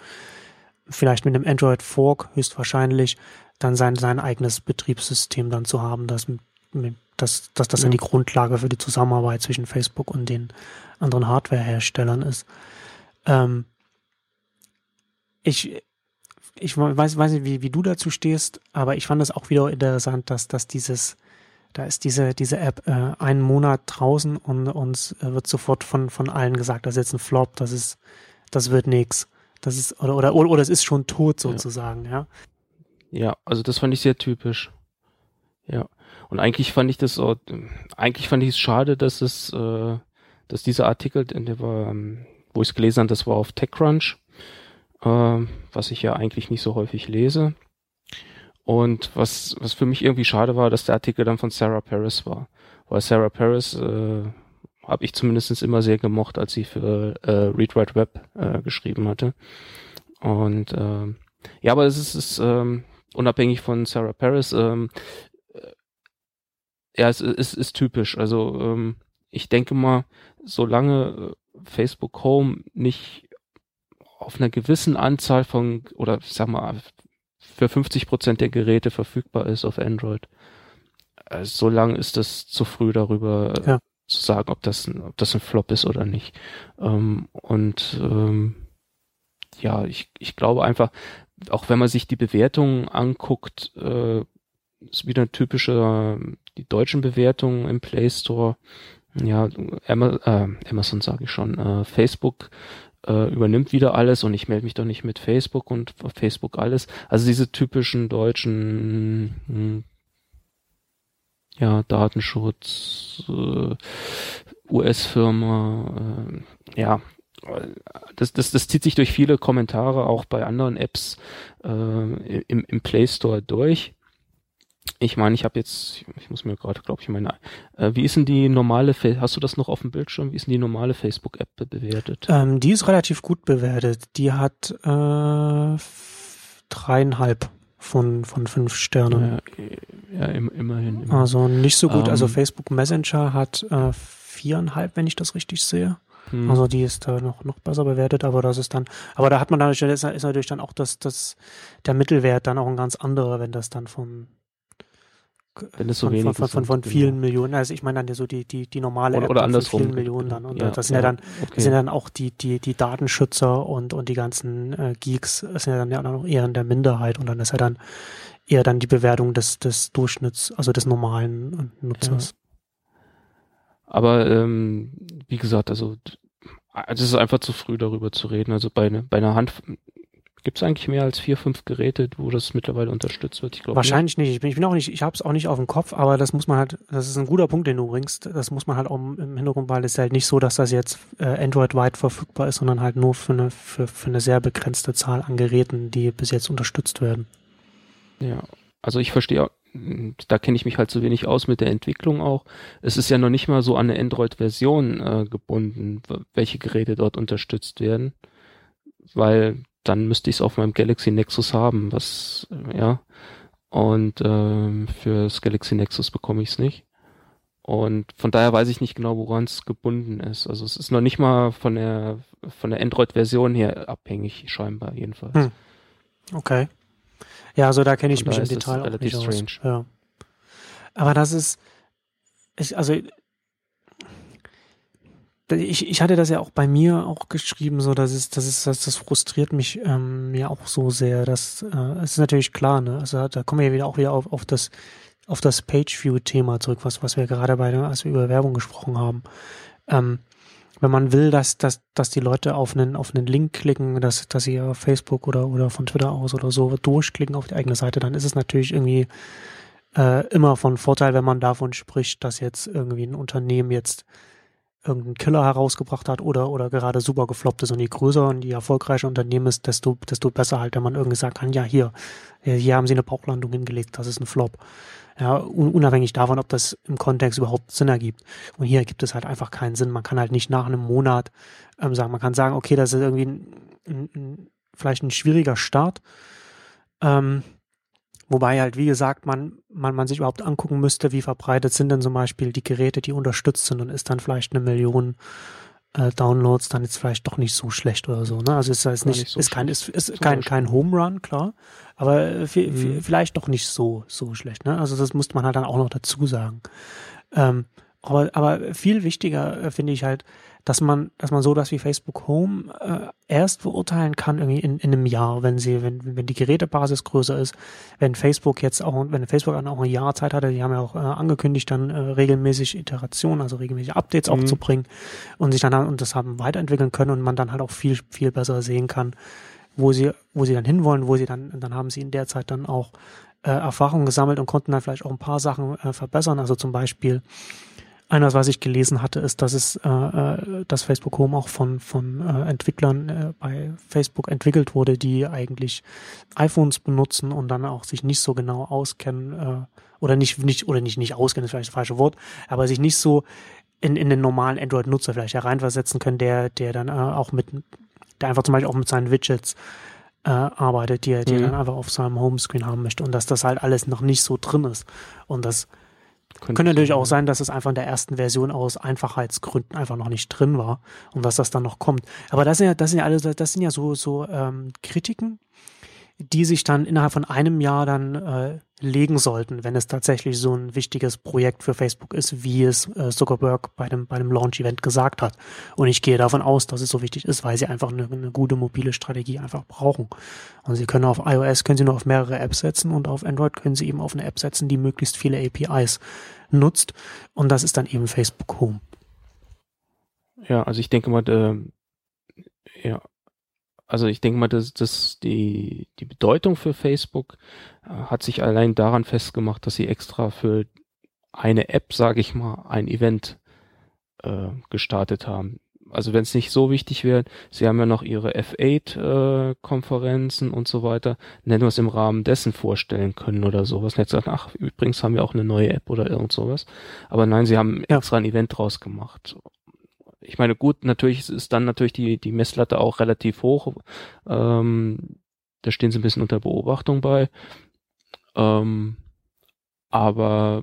vielleicht mit einem Android Fork höchstwahrscheinlich dann sein, sein eigenes Betriebssystem dann zu haben, dass, dass, dass das ja. dann die Grundlage für die Zusammenarbeit zwischen Facebook und den anderen Hardwareherstellern ist. Ähm, ich, ich weiß, weiß nicht, wie, wie du dazu stehst, aber ich fand es auch wieder interessant, dass, dass dieses, da ist diese, diese App äh, einen Monat draußen und uns äh, wird sofort von, von allen gesagt, das ist jetzt ein Flop, das ist, das wird nix. Das ist, oder, oder, oder, es ist schon tot sozusagen, ja. Ja, also das fand ich sehr typisch. Ja. Und eigentlich fand ich das auch, eigentlich fand ich es schade, dass es, äh, dass dieser Artikel, der war, ähm, wo ich es gelesen habe, das war auf TechCrunch, äh, was ich ja eigentlich nicht so häufig lese. Und was, was für mich irgendwie schade war, dass der Artikel dann von Sarah Paris war. Weil Sarah Paris äh, habe ich zumindest immer sehr gemocht, als sie für äh, Read Write Web äh, geschrieben hatte. Und äh, ja, aber es ist, ist ähm, unabhängig von Sarah Paris, ähm, äh, ja, es, es ist typisch. Also ähm, ich denke mal, solange äh, Facebook Home nicht auf einer gewissen Anzahl von, oder ich sag mal, für 50 Prozent der Geräte verfügbar ist auf Android, äh, so lang ist das zu früh darüber ja zu sagen, ob das, ein, ob das ein Flop ist oder nicht. Ähm, und ähm, ja, ich, ich glaube einfach, auch wenn man sich die Bewertungen anguckt, äh, ist wieder ein typischer, die deutschen Bewertungen im Play Store. Ja, Amazon, äh, Amazon sage ich schon, äh, Facebook äh, übernimmt wieder alles und ich melde mich doch nicht mit Facebook und Facebook alles. Also diese typischen deutschen hm, ja, Datenschutz, äh, US-Firma, äh, ja, das, das, das zieht sich durch viele Kommentare auch bei anderen Apps äh, im, im Play Store durch. Ich meine, ich habe jetzt, ich muss mir gerade, glaube ich, meine, äh, wie ist denn die normale, hast du das noch auf dem Bildschirm? Wie ist denn die normale Facebook-App bewertet? Ähm, die ist relativ gut bewertet. Die hat äh, dreieinhalb von, von fünf Sternen. Ja, ja im, immerhin, immerhin, Also nicht so gut. Also ähm, also Facebook Messenger hat äh, viereinhalb, wenn ich das richtig sehe. Hm. Also die ist da noch, noch besser bewertet, aber das ist dann, aber da hat man dann, ist, ist natürlich dann auch das, das, der Mittelwert dann auch ein ganz anderer, wenn das dann von wenn es so von, wenig von, von, von, vielen genau. Millionen, also ich meine dann ja so die, die, die normale oder, oder andersrum. vielen Millionen dann. Und ja, das sind ja, ja dann, okay. das sind dann auch die, die, die Datenschützer und, und die ganzen äh, Geeks sind ja dann ja noch eher in der Minderheit und dann ist ja dann eher dann die Bewertung des, des Durchschnitts, also des normalen Nutzers. Ja. Aber ähm, wie gesagt, also es ist einfach zu früh darüber zu reden. Also bei, ne, bei einer Hand Gibt es eigentlich mehr als vier, fünf Geräte, wo das mittlerweile unterstützt wird? Ich glaube Wahrscheinlich nicht. nicht. Ich bin, ich bin auch nicht, ich habe es auch nicht auf dem Kopf, aber das muss man halt, das ist ein guter Punkt, den du bringst. Das muss man halt auch im Hintergrund, weil es ist halt nicht so, dass das jetzt äh, Android-weit verfügbar ist, sondern halt nur für eine, für, für eine sehr begrenzte Zahl an Geräten, die bis jetzt unterstützt werden. Ja, also ich verstehe, da kenne ich mich halt so wenig aus mit der Entwicklung auch. Es ist ja noch nicht mal so an eine Android-Version äh, gebunden, welche Geräte dort unterstützt werden, weil dann müsste ich es auf meinem Galaxy Nexus haben, was, ja. Und ähm, fürs Galaxy Nexus bekomme ich es nicht. Und von daher weiß ich nicht genau, woran es gebunden ist. Also es ist noch nicht mal von der von der Android-Version her abhängig, scheinbar jedenfalls. Hm. Okay. Ja, also da kenne ich mich im Detail auch nicht strange. aus. Ja. Aber das ist, ich, also ich, ich hatte das ja auch bei mir auch geschrieben, so dass es, das ist, das, das frustriert mich ähm, ja auch so sehr. Dass äh, es ist natürlich klar, ne? Also da kommen wir ja wieder auch wieder auf, auf das auf das Page-View-Thema zurück, was was wir gerade bei als wir über Werbung gesprochen haben. Ähm, wenn man will, dass, dass, dass die Leute auf einen, auf einen Link klicken, dass, dass sie auf Facebook oder, oder von Twitter aus oder so durchklicken auf die eigene Seite, dann ist es natürlich irgendwie äh, immer von Vorteil, wenn man davon spricht, dass jetzt irgendwie ein Unternehmen jetzt irgendeinen Killer herausgebracht hat oder, oder gerade super gefloppt ist. Und je größer und je erfolgreicher Unternehmen ist, desto, desto besser halt, wenn man irgendwie sagen kann, ja, hier, hier haben sie eine Bauchlandung hingelegt, das ist ein Flop. Ja, unabhängig davon, ob das im Kontext überhaupt Sinn ergibt. Und hier gibt es halt einfach keinen Sinn. Man kann halt nicht nach einem Monat ähm, sagen, man kann sagen, okay, das ist irgendwie ein, ein, ein, vielleicht ein schwieriger Start. Ähm, Wobei halt, wie gesagt, man, man, man sich überhaupt angucken müsste, wie verbreitet sind denn zum Beispiel die Geräte, die unterstützt sind und ist dann vielleicht eine Million äh, Downloads dann jetzt vielleicht doch nicht so schlecht oder so. Ne? Also ist, ist nicht, so ist kein, ist, ist kein, kein Home Run, klar, aber mhm. vielleicht doch nicht so, so schlecht. Ne? Also das muss man halt dann auch noch dazu sagen. Ähm, aber, aber viel wichtiger äh, finde ich halt, dass man, dass man so das wie Facebook Home äh, erst beurteilen kann irgendwie in, in einem Jahr, wenn sie, wenn, wenn die Gerätebasis größer ist, wenn Facebook jetzt auch, wenn Facebook dann auch ein Jahr Zeit hatte, die haben ja auch äh, angekündigt, dann äh, regelmäßig Iterationen, also regelmäßig Updates mhm. aufzubringen und sich dann und das haben weiterentwickeln können und man dann halt auch viel, viel besser sehen kann, wo sie, wo sie dann hinwollen, wo sie dann, dann haben sie in der Zeit dann auch äh, Erfahrungen gesammelt und konnten dann vielleicht auch ein paar Sachen äh, verbessern. Also zum Beispiel eines, was ich gelesen hatte, ist, dass es, äh, äh, dass Facebook Home auch von von äh, Entwicklern äh, bei Facebook entwickelt wurde, die eigentlich iPhones benutzen und dann auch sich nicht so genau auskennen äh, oder nicht nicht oder nicht nicht auskennen, ist vielleicht das falsche Wort, aber sich nicht so in in den normalen Android-Nutzer vielleicht hereinversetzen können, der der dann äh, auch mit der einfach zum Beispiel auch mit seinen Widgets äh, arbeitet, die er, die mhm. er dann einfach auf seinem Homescreen haben möchte und dass das halt alles noch nicht so drin ist und das könnte, Könnte natürlich auch sein, dass es einfach in der ersten Version aus Einfachheitsgründen einfach noch nicht drin war und dass das dann noch kommt. Aber das sind ja, das sind ja alles, das sind ja so, so ähm, Kritiken, die sich dann innerhalb von einem Jahr dann äh, legen sollten, wenn es tatsächlich so ein wichtiges Projekt für Facebook ist, wie es äh, Zuckerberg bei dem, bei dem Launch-Event gesagt hat. Und ich gehe davon aus, dass es so wichtig ist, weil sie einfach eine, eine gute mobile Strategie einfach brauchen. Und sie können auf iOS, können sie nur auf mehrere Apps setzen und auf Android können sie eben auf eine App setzen, die möglichst viele APIs nutzt. Und das ist dann eben Facebook Home. Ja, also ich denke mal, äh, ja, also ich denke mal, dass, dass die, die Bedeutung für Facebook äh, hat sich allein daran festgemacht, dass sie extra für eine App, sage ich mal, ein Event äh, gestartet haben. Also wenn es nicht so wichtig wäre, sie haben ja noch ihre F8-Konferenzen äh, und so weiter, nennen wir es im Rahmen dessen vorstellen können oder sowas. Nicht sagen, ach, übrigens haben wir auch eine neue App oder irgend sowas. Aber nein, sie haben extra ein Event draus gemacht ich meine, gut, natürlich ist dann natürlich die, die Messlatte auch relativ hoch. Ähm, da stehen sie ein bisschen unter Beobachtung bei. Ähm, aber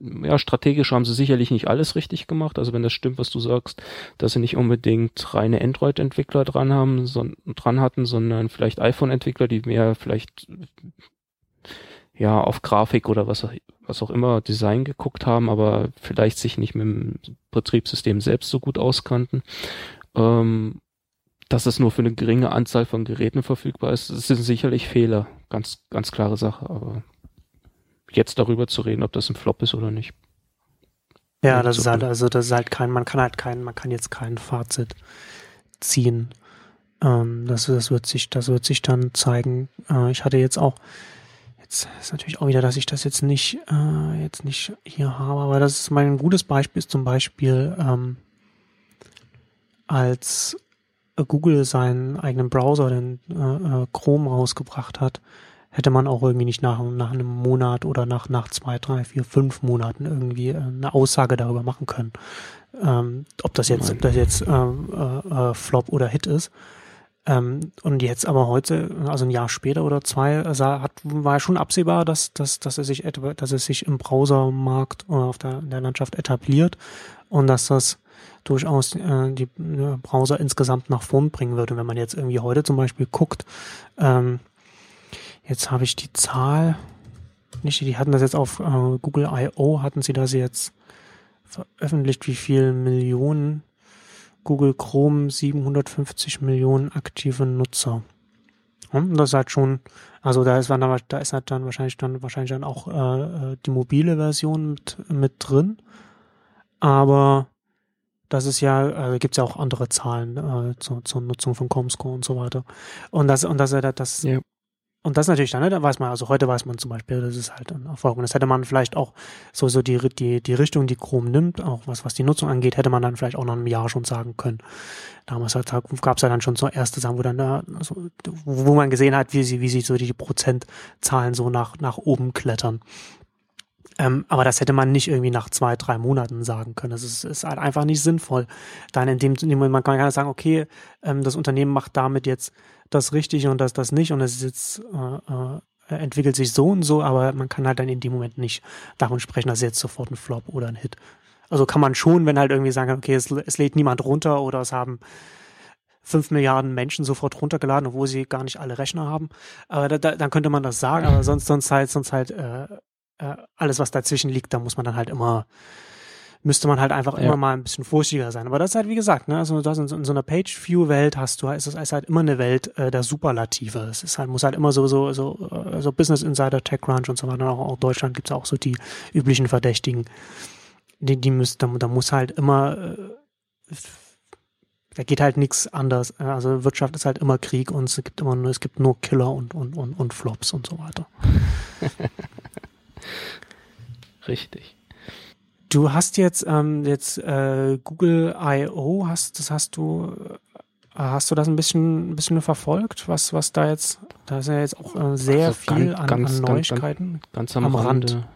ja, strategisch haben sie sicherlich nicht alles richtig gemacht. Also wenn das stimmt, was du sagst, dass sie nicht unbedingt reine Android-Entwickler dran haben, so, dran hatten, sondern vielleicht iPhone-Entwickler, die mehr vielleicht ja auf Grafik oder was was auch immer Design geguckt haben, aber vielleicht sich nicht mit dem Betriebssystem selbst so gut auskannten. Ähm, dass es nur für eine geringe Anzahl von Geräten verfügbar ist, das sind sicherlich Fehler. Ganz, ganz klare Sache. Aber jetzt darüber zu reden, ob das ein Flop ist oder nicht. Ja, das ist halt, also das ist halt kein, man kann halt kein, man kann jetzt kein Fazit ziehen. Ähm, das, das wird sich, das wird sich dann zeigen. Äh, ich hatte jetzt auch Jetzt ist natürlich auch wieder, dass ich das jetzt nicht, äh, jetzt nicht hier habe, aber das ist mal ein gutes Beispiel, ist zum Beispiel, ähm, als Google seinen eigenen Browser, den äh, äh, Chrome rausgebracht hat, hätte man auch irgendwie nicht nach, nach einem Monat oder nach, nach zwei, drei, vier, fünf Monaten irgendwie äh, eine Aussage darüber machen können. Ähm, ob das jetzt, ob das jetzt äh, äh, äh Flop oder Hit ist. Ähm, und jetzt aber heute, also ein Jahr später oder zwei, sah, hat, war schon absehbar, dass, dass, dass er sich dass es sich im Browsermarkt oder auf der, der Landschaft etabliert und dass das durchaus äh, die äh, Browser insgesamt nach vorn bringen würde. Wenn man jetzt irgendwie heute zum Beispiel guckt, ähm, jetzt habe ich die Zahl, nicht, die hatten das jetzt auf äh, Google I.O., hatten sie das jetzt veröffentlicht, wie viel Millionen Google Chrome 750 Millionen aktive Nutzer. Und das ist halt schon, also da ist, dann, da ist halt dann wahrscheinlich dann wahrscheinlich dann auch äh, äh, die mobile Version mit, mit drin. Aber das ist ja, äh, gibt es ja auch andere Zahlen äh, zur, zur Nutzung von Comscore und so weiter. Und das, und das, das, das ja. Und das natürlich dann, ne, da weiß man, also heute weiß man zum Beispiel, das ist halt ein Erfolg. Und das hätte man vielleicht auch so, so die, die, die Richtung, die Chrome nimmt, auch was, was die Nutzung angeht, hätte man dann vielleicht auch noch ein Jahr schon sagen können. Damals halt, gab es ja dann schon so erste Sachen, wo dann da, also, wo man gesehen hat, wie sie, wie sie so die Prozentzahlen so nach, nach oben klettern. Ähm, aber das hätte man nicht irgendwie nach zwei, drei Monaten sagen können. Das ist, ist halt einfach nicht sinnvoll. Dann in dem, man kann sagen, okay, ähm, das Unternehmen macht damit jetzt das Richtige und das das nicht und es ist jetzt äh, äh, entwickelt sich so und so, aber man kann halt dann in dem Moment nicht davon sprechen, dass jetzt sofort ein Flop oder ein Hit. Also kann man schon, wenn halt irgendwie sagen, okay, es, es lädt niemand runter oder es haben fünf Milliarden Menschen sofort runtergeladen, obwohl sie gar nicht alle Rechner haben. Aber da, da, dann könnte man das sagen, aber sonst, sonst halt, sonst halt äh, äh, alles, was dazwischen liegt, da muss man dann halt immer müsste man halt einfach ja. immer mal ein bisschen vorsichtiger sein. Aber das ist halt, wie gesagt, ne, also das in, so, in so einer Page-View-Welt hast du, ist es ist halt immer eine Welt äh, der Superlative. Es ist halt, muss halt immer so, so, so, äh, so Business Insider, TechCrunch und so weiter. Auch, auch Deutschland gibt's auch so die üblichen Verdächtigen. Die, die müssen, da, da muss halt immer, äh, da geht halt nichts anders. Also Wirtschaft ist halt immer Krieg und es gibt immer nur, es gibt nur Killer und, und, und, und Flops und so weiter. *laughs* Richtig. Du hast jetzt ähm, jetzt äh, Google I.O. hast das hast du äh, hast du das ein bisschen ein bisschen verfolgt, was was da jetzt da ist ja jetzt auch äh, sehr also viel ganz, an, an, Neuigkeiten ganz, am, am Rand. Rand.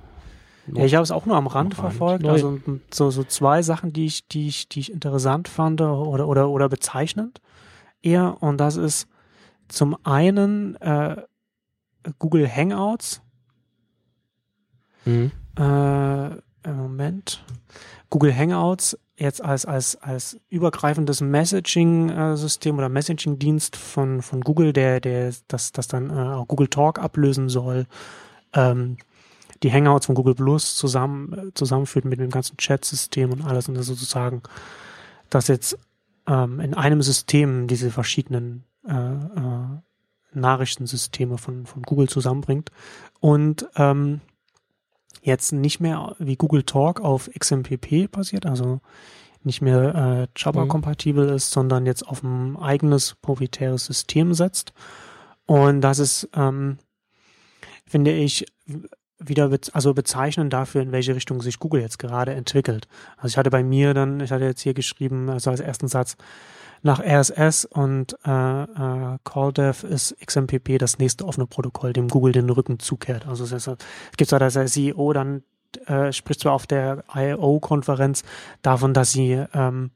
Ja, ich habe es auch nur am Rand verfolgt. Rand. Also so, so zwei Sachen, die ich, die ich, die ich interessant fand oder, oder, oder bezeichnend eher. Und das ist zum einen äh, Google Hangouts. Mhm. Äh, Moment, Google Hangouts jetzt als, als, als übergreifendes Messaging-System oder Messaging-Dienst von, von Google, der, der das, das dann äh, auch Google Talk ablösen soll, ähm, die Hangouts von Google Plus zusammen, äh, zusammenführt mit dem ganzen Chat-System und alles. Und das sozusagen, dass jetzt ähm, in einem System diese verschiedenen äh, äh, Nachrichtensysteme von, von Google zusammenbringt. Und ähm, jetzt nicht mehr wie Google Talk auf XMPP basiert, also nicht mehr äh, Java-kompatibel mhm. ist, sondern jetzt auf ein eigenes proprietäres System setzt. Und das ist, ähm, finde ich, wieder be also bezeichnend dafür, in welche Richtung sich Google jetzt gerade entwickelt. Also ich hatte bei mir dann, ich hatte jetzt hier geschrieben, also als ersten Satz, nach RSS und äh, äh, CallDev ist XMPP das nächste offene Protokoll, dem Google den Rücken zukehrt. Also es, gibt zwar, dass der CEO dann äh, spricht zwar auf der I.O.-Konferenz davon, dass sie ähm,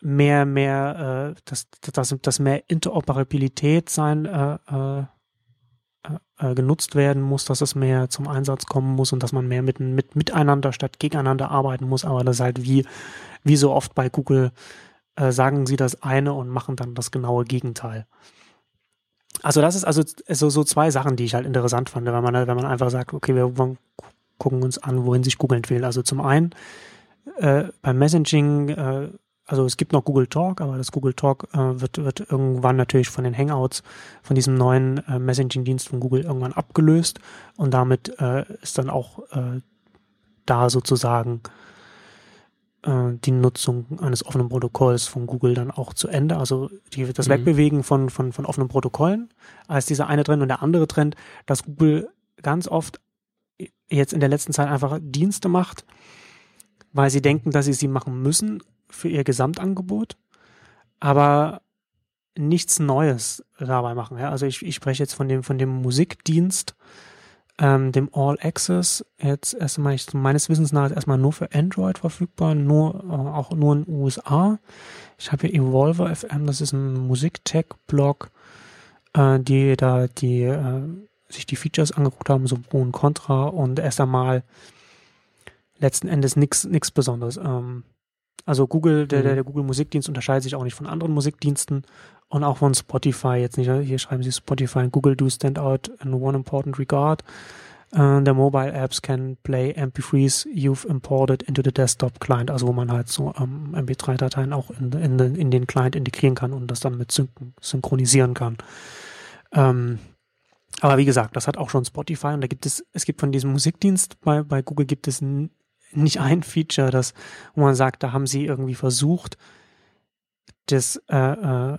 mehr, mehr, äh, dass, dass, dass mehr Interoperabilität sein äh, äh, äh, genutzt werden muss, dass es mehr zum Einsatz kommen muss und dass man mehr mit, mit, miteinander statt gegeneinander arbeiten muss, aber das ist halt wie wie so oft bei Google äh, sagen sie das eine und machen dann das genaue Gegenteil. Also das ist also so, so zwei Sachen, die ich halt interessant fand, wenn man, wenn man einfach sagt, okay, wir gucken uns an, wohin sich Google entwickelt. Also zum einen äh, beim Messaging, äh, also es gibt noch Google Talk, aber das Google Talk äh, wird, wird irgendwann natürlich von den Hangouts, von diesem neuen äh, Messaging-Dienst von Google irgendwann abgelöst und damit äh, ist dann auch äh, da sozusagen äh, die Nutzung eines offenen Protokolls von Google dann auch zu Ende. Also die, das mhm. Wegbewegen von, von, von offenen Protokollen als dieser eine Trend und der andere Trend, dass Google ganz oft jetzt in der letzten Zeit einfach Dienste macht, weil sie denken, dass sie sie machen müssen für ihr Gesamtangebot, aber nichts Neues dabei machen. Ja? Also ich, ich spreche jetzt von dem, von dem Musikdienst, ähm, dem All Access jetzt erstmal, ich, meines Wissens nach, erstmal nur für Android verfügbar, nur äh, auch nur in den USA. Ich habe hier Evolver FM, das ist ein Musik-Tech-Blog, äh, die da die äh, sich die Features angeguckt haben, so Pro und Contra und erst einmal letzten Endes nichts nichts Besonderes. Ähm, also Google, der, der, mhm. der Google Musikdienst unterscheidet sich auch nicht von anderen Musikdiensten und auch von Spotify jetzt nicht. Hier schreiben sie Spotify and Google do stand out in one important regard. Uh, the mobile apps can play MP3s you've imported into the desktop client, also wo man halt so ähm, MP3-Dateien auch in, in, in, den Client integrieren kann und das dann mit sync synchronisieren kann. Ähm, aber wie gesagt, das hat auch schon Spotify und da gibt es, es gibt von diesem Musikdienst bei, bei Google gibt es nicht ein Feature, das, wo man sagt, da haben sie irgendwie versucht, das, äh, äh,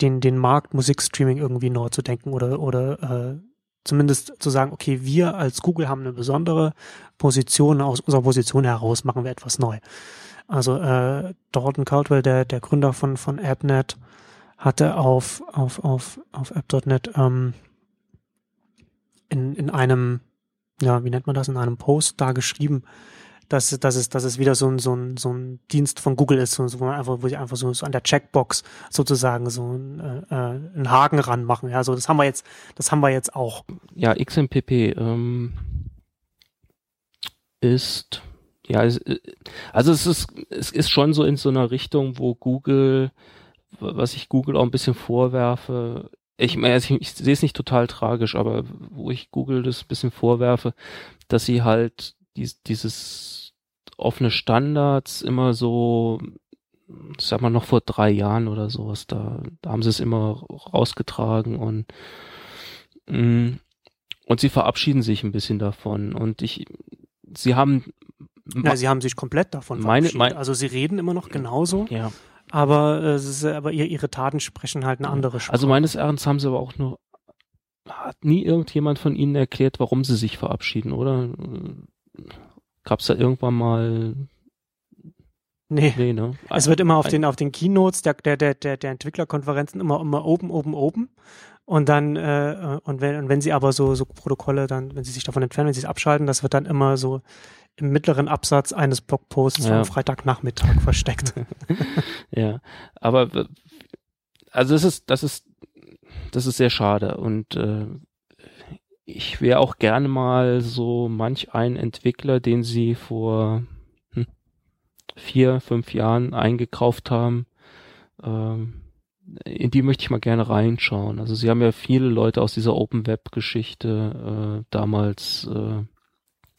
den, den Markt Musikstreaming irgendwie neu zu denken oder, oder äh, zumindest zu sagen, okay, wir als Google haben eine besondere Position, aus unserer Position heraus machen wir etwas neu. Also äh, Dalton Caldwell, der, der Gründer von, von AppNet, hatte auf, auf, auf, auf App.net ähm, in, in einem, ja, wie nennt man das, in einem Post da geschrieben, dass, dass, es, dass es wieder so ein, so ein, so ein Dienst von Google ist, wo man einfach, wo sie einfach so, so an der Checkbox sozusagen so ein, äh, äh einen Haken ranmachen. Ja, so das haben wir jetzt, das haben wir jetzt auch. Ja, XMPP ähm, ist ja, äh, also es ist, es ist schon so in so einer Richtung, wo Google, was ich Google auch ein bisschen vorwerfe, ich meine, ich, ich sehe es nicht total tragisch, aber wo ich Google das ein bisschen vorwerfe, dass sie halt dies, dieses offene Standards immer so, sag mal noch vor drei Jahren oder sowas, da, da haben sie es immer rausgetragen und mh, mm, und sie verabschieden sich ein bisschen davon und ich, sie haben ja, sie haben sich komplett davon meine, mein, also sie reden immer noch genauso. Ja. Aber, äh, ist, aber ihr, ihre Taten sprechen halt eine andere Sprache. Also meines Erachtens haben sie aber auch nur, hat nie irgendjemand von ihnen erklärt, warum sie sich verabschieden, oder? Gab's da irgendwann mal Nee. nee ne? Es wird immer auf den, auf den Keynotes der, der, der, der, der Entwicklerkonferenzen immer, immer oben, oben, oben. Und dann, äh, und wenn, und wenn sie aber so, so Protokolle dann, wenn sie sich davon entfernen, wenn sie es abschalten, das wird dann immer so im mittleren Absatz eines Blogposts ja. am Freitagnachmittag *laughs* versteckt. *laughs* ja. Aber also das ist, das ist, das ist sehr schade. Und äh, ich wäre auch gerne mal so manch ein Entwickler, den sie vor hm, vier, fünf Jahren eingekauft haben. Ähm, in die möchte ich mal gerne reinschauen. Also sie haben ja viele Leute aus dieser Open Web Geschichte äh, damals äh,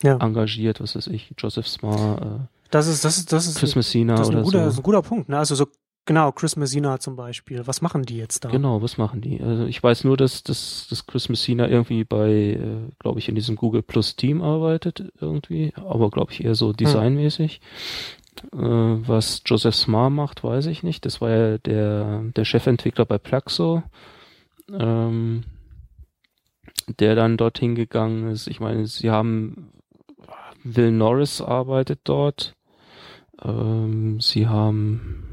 ja. engagiert, was weiß ich, Joseph Smar, äh, das ist, das ist, das ist, Chris Messina das ist ein guter, so. Das ist ein guter Punkt. Ne? Also so Genau, Chris Messina zum Beispiel. Was machen die jetzt da? Genau, was machen die? Also ich weiß nur, dass, dass, dass Chris Messina irgendwie bei, äh, glaube ich, in diesem Google Plus Team arbeitet irgendwie, aber glaube ich eher so hm. designmäßig. Hm. Äh, was Joseph Smar macht, weiß ich nicht. Das war ja der, der Chefentwickler bei Plaxo, ähm, der dann dorthin gegangen ist. Ich meine, sie haben Will Norris arbeitet dort. Ähm, sie haben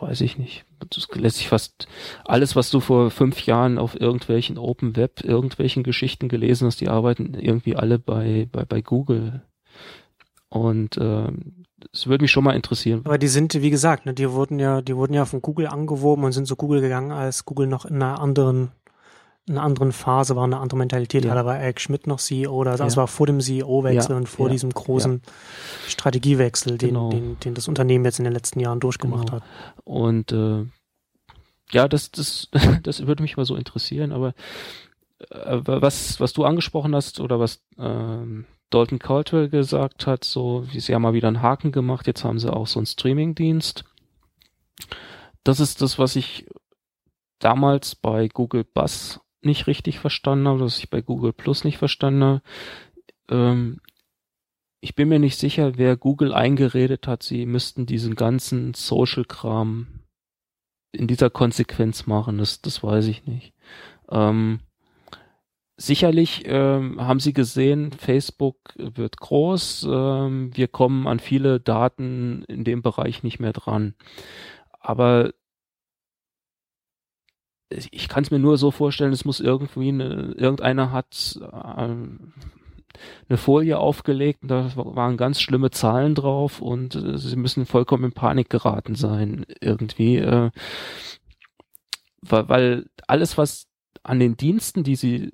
weiß ich nicht. Das lässt sich fast alles, was du vor fünf Jahren auf irgendwelchen Open Web, irgendwelchen Geschichten gelesen hast, die arbeiten irgendwie alle bei, bei, bei Google. Und äh, es würde mich schon mal interessieren. Aber die sind, wie gesagt, ne, die wurden ja, die wurden ja von Google angeworben und sind zu Google gegangen, als Google noch in einer anderen einer anderen Phase war, eine andere Mentalität ja. Da war Eric Schmidt noch CEO, das ja. war vor dem CEO-Wechsel ja. und vor diesem großen Strategiewechsel, den, genau. den, den das Unternehmen jetzt in den letzten Jahren durchgemacht genau. hat. Und äh, ja, das, das, *laughs* das würde mich mal so interessieren, aber äh, was, was du angesprochen hast oder was ähm, Dalton Caldwell gesagt hat, so, sie haben mal wieder einen Haken gemacht, jetzt haben sie auch so einen Streaming-Dienst. Das ist das, was ich damals bei Google Buzz nicht richtig verstanden habe, was ich bei Google Plus nicht verstanden habe. Ähm, ich bin mir nicht sicher, wer Google eingeredet hat, sie müssten diesen ganzen Social-Kram in dieser Konsequenz machen. Das, das weiß ich nicht. Ähm, sicherlich ähm, haben sie gesehen, Facebook wird groß, ähm, wir kommen an viele Daten in dem Bereich nicht mehr dran. Aber ich kann es mir nur so vorstellen, es muss irgendwie eine, irgendeiner hat äh, eine Folie aufgelegt und da waren ganz schlimme Zahlen drauf und äh, sie müssen vollkommen in Panik geraten sein irgendwie, äh, weil, weil alles was an den Diensten, die sie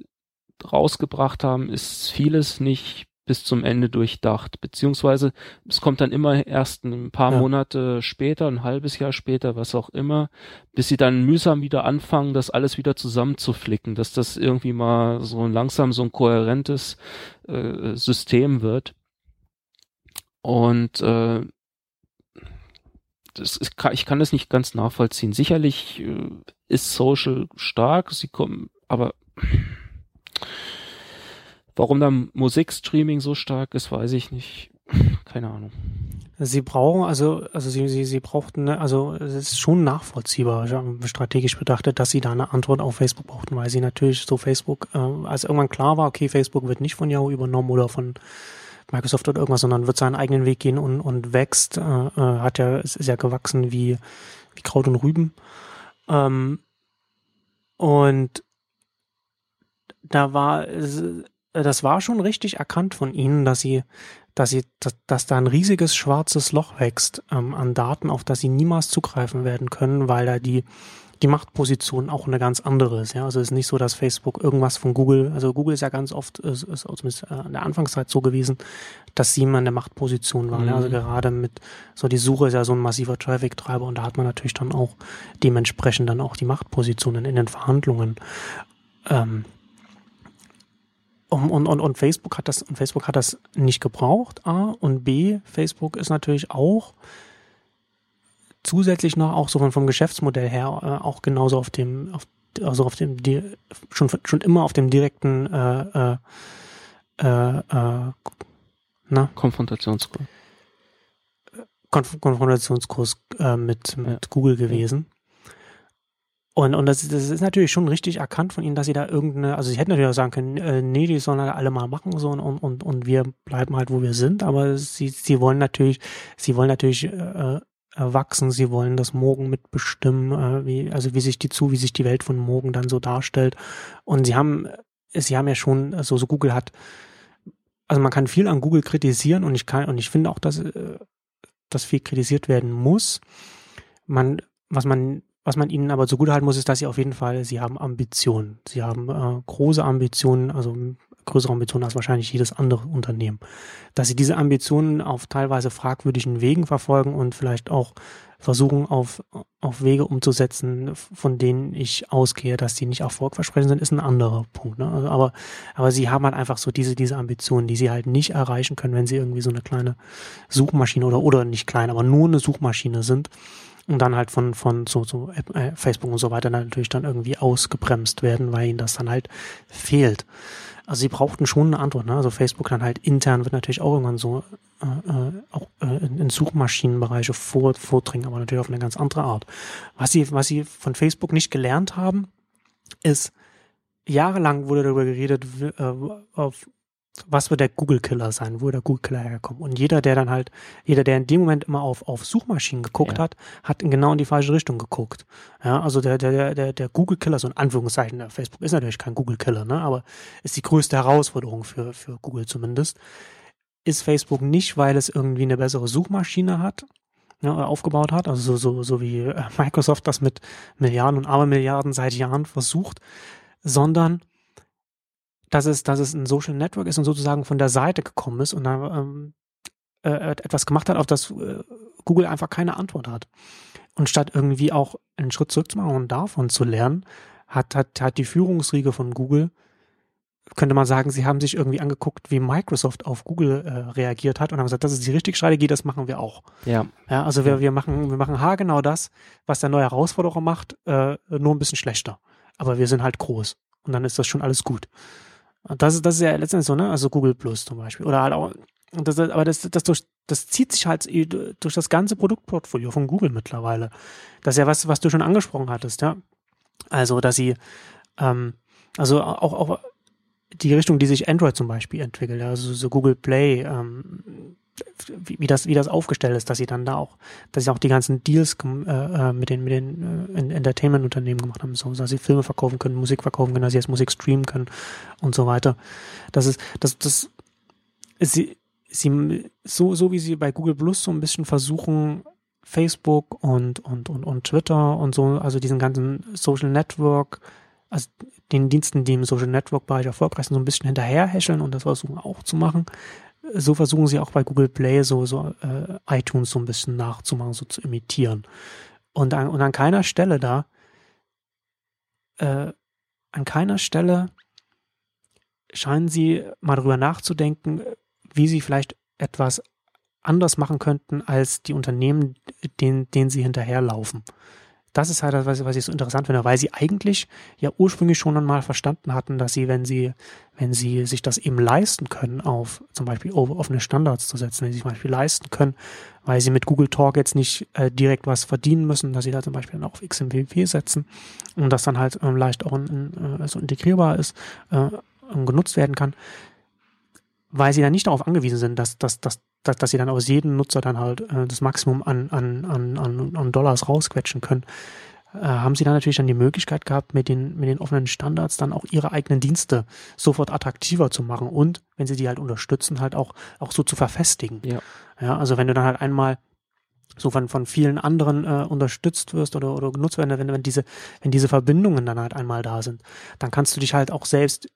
rausgebracht haben, ist vieles nicht bis zum Ende durchdacht, beziehungsweise es kommt dann immer erst ein paar ja. Monate später, ein halbes Jahr später, was auch immer, bis sie dann mühsam wieder anfangen, das alles wieder zusammenzuflicken, dass das irgendwie mal so langsam so ein kohärentes äh, System wird. Und äh, das ist, ich kann das nicht ganz nachvollziehen. Sicherlich äh, ist Social stark, sie kommen, aber warum dann Musikstreaming so stark ist, weiß ich nicht. *laughs* Keine Ahnung. Sie brauchen, also, also sie, sie, sie brauchten, also es ist schon nachvollziehbar, strategisch betrachtet, dass sie da eine Antwort auf Facebook brauchten, weil sie natürlich so Facebook, äh, als irgendwann klar war, okay, Facebook wird nicht von Yahoo übernommen oder von Microsoft oder irgendwas, sondern wird seinen eigenen Weg gehen und, und wächst, äh, äh, hat ja, ist, ist ja gewachsen wie, wie Kraut und Rüben. Ähm, und da war, das war schon richtig erkannt von ihnen, dass sie, dass sie, dass, dass da ein riesiges schwarzes Loch wächst ähm, an Daten, auf das sie niemals zugreifen werden können, weil da die die Machtposition auch eine ganz andere ist. Ja? Also es ist nicht so, dass Facebook irgendwas von Google, also Google ist ja ganz oft, ist, ist zumindest äh, in der Anfangszeit so gewesen, dass sie immer in der Machtposition waren. Mhm. Ja? Also mhm. gerade mit, so die Suche ist ja so ein massiver Traffic-Treiber und da hat man natürlich dann auch dementsprechend dann auch die Machtpositionen in den Verhandlungen. Ähm, und, und, und Facebook hat das, und Facebook hat das nicht gebraucht, A, und B, Facebook ist natürlich auch zusätzlich noch auch so von, vom Geschäftsmodell her äh, auch genauso auf dem, auf, also auf dem, die, schon, schon immer auf dem direkten äh, äh, äh, na? Konfrontationskurs. Konf Konfrontationskurs äh, mit, mit ja. Google gewesen. Und, und das, das ist natürlich schon richtig erkannt von ihnen, dass sie da irgendeine, also sie hätten natürlich auch sagen können, äh, nee, die sollen halt alle mal machen so und, und, und wir bleiben halt, wo wir sind, aber sie, sie wollen natürlich, sie wollen natürlich äh, wachsen, sie wollen das Morgen mitbestimmen, äh, wie, also wie sich die zu, wie sich die Welt von morgen dann so darstellt. Und sie haben, sie haben ja schon, also so Google hat, also man kann viel an Google kritisieren und ich kann, und ich finde auch, dass, äh, dass viel kritisiert werden muss. Man, was man, was man ihnen aber so gut halten muss, ist, dass sie auf jeden Fall, sie haben Ambitionen. Sie haben äh, große Ambitionen, also größere Ambitionen als wahrscheinlich jedes andere Unternehmen. Dass sie diese Ambitionen auf teilweise fragwürdigen Wegen verfolgen und vielleicht auch versuchen, auf, auf Wege umzusetzen, von denen ich ausgehe, dass sie nicht erfolgversprechend sind, ist ein anderer Punkt. Ne? Also, aber, aber sie haben halt einfach so diese, diese Ambitionen, die sie halt nicht erreichen können, wenn sie irgendwie so eine kleine Suchmaschine oder, oder nicht klein, aber nur eine Suchmaschine sind und dann halt von, von so, so äh, Facebook und so weiter natürlich dann irgendwie ausgebremst werden, weil ihnen das dann halt fehlt. Also sie brauchten schon eine Antwort. Ne? Also Facebook dann halt intern wird natürlich auch irgendwann so äh, äh, auch äh, in Suchmaschinenbereiche vor, vordringen, aber natürlich auf eine ganz andere Art. Was sie, was sie von Facebook nicht gelernt haben, ist, jahrelang wurde darüber geredet, äh, auf was wird der Google-Killer sein, wo wird der Google-Killer herkommen. Und jeder, der dann halt, jeder, der in dem Moment immer auf, auf Suchmaschinen geguckt ja. hat, hat in genau in die falsche Richtung geguckt. Ja, also der, der, der, der Google-Killer, so in Anführungszeichen, Facebook ist natürlich kein Google-Killer, ne, aber ist die größte Herausforderung für, für Google zumindest. Ist Facebook nicht, weil es irgendwie eine bessere Suchmaschine hat, ja, ne, aufgebaut hat, also so, so, so wie äh, Microsoft das mit Milliarden und Abermilliarden seit Jahren versucht, sondern dass es, dass es ein Social Network ist und sozusagen von der Seite gekommen ist und da ähm, äh, etwas gemacht hat, auf das äh, Google einfach keine Antwort hat. Und statt irgendwie auch einen Schritt zurückzumachen und davon zu lernen, hat, hat, hat die Führungsriege von Google, könnte man sagen, sie haben sich irgendwie angeguckt, wie Microsoft auf Google äh, reagiert hat und haben gesagt, das ist die richtige Strategie, das machen wir auch. Ja. Ja, also wir, wir machen, wir machen haargenau das, was der neue Herausforderer macht, äh, nur ein bisschen schlechter. Aber wir sind halt groß. Und dann ist das schon alles gut. Das ist, das ist ja letztendlich so, ne? Also Google Plus zum Beispiel. Oder halt auch, das, aber das, das, durch, das zieht sich halt durch das ganze Produktportfolio von Google mittlerweile. Das ist ja was, was du schon angesprochen hattest, ja. Also, dass sie, ähm, also auch, auch die Richtung, die sich Android zum Beispiel entwickelt, also so Google Play, ähm, wie, wie, das, wie das aufgestellt ist, dass sie dann da auch, dass sie auch die ganzen Deals äh, äh, mit den, mit den äh, Entertainment-Unternehmen gemacht haben, so, dass sie Filme verkaufen können, Musik verkaufen können, dass sie jetzt Musik streamen können und so weiter. Das ist, das, das, sie, sie, so, so wie sie bei Google Plus so ein bisschen versuchen, Facebook und, und, und, und Twitter und so, also diesen ganzen Social Network, also den Diensten, die im Social Network Bereich erfolgreich sind, so ein bisschen hinterherhäscheln und das versuchen auch zu machen, so versuchen sie auch bei Google Play so, so äh, iTunes so ein bisschen nachzumachen, so zu imitieren. Und an, und an keiner Stelle da, äh, an keiner Stelle scheinen sie mal darüber nachzudenken, wie sie vielleicht etwas anders machen könnten als die Unternehmen, denen, denen sie hinterherlaufen das ist halt das, was, was ich so interessant finde, weil sie eigentlich ja ursprünglich schon einmal verstanden hatten, dass sie, wenn sie, wenn sie sich das eben leisten können, auf zum Beispiel offene Standards zu setzen, wenn sie sich zum Beispiel leisten können, weil sie mit Google Talk jetzt nicht äh, direkt was verdienen müssen, dass sie da zum Beispiel dann auch auf XMPP setzen und das dann halt ähm, leicht auch in, in, äh, so integrierbar ist, äh, genutzt werden kann, weil sie dann nicht darauf angewiesen sind, dass, dass, dass dass, dass sie dann aus jedem Nutzer dann halt äh, das Maximum an, an, an, an, an Dollars rausquetschen können, äh, haben sie dann natürlich dann die Möglichkeit gehabt, mit den, mit den offenen Standards dann auch ihre eigenen Dienste sofort attraktiver zu machen und, wenn sie die halt unterstützen, halt auch, auch so zu verfestigen. Ja. ja also wenn du dann halt einmal so von, von vielen anderen äh, unterstützt wirst oder, oder genutzt werden, wenn, wenn diese, wenn diese Verbindungen dann halt einmal da sind, dann kannst du dich halt auch selbst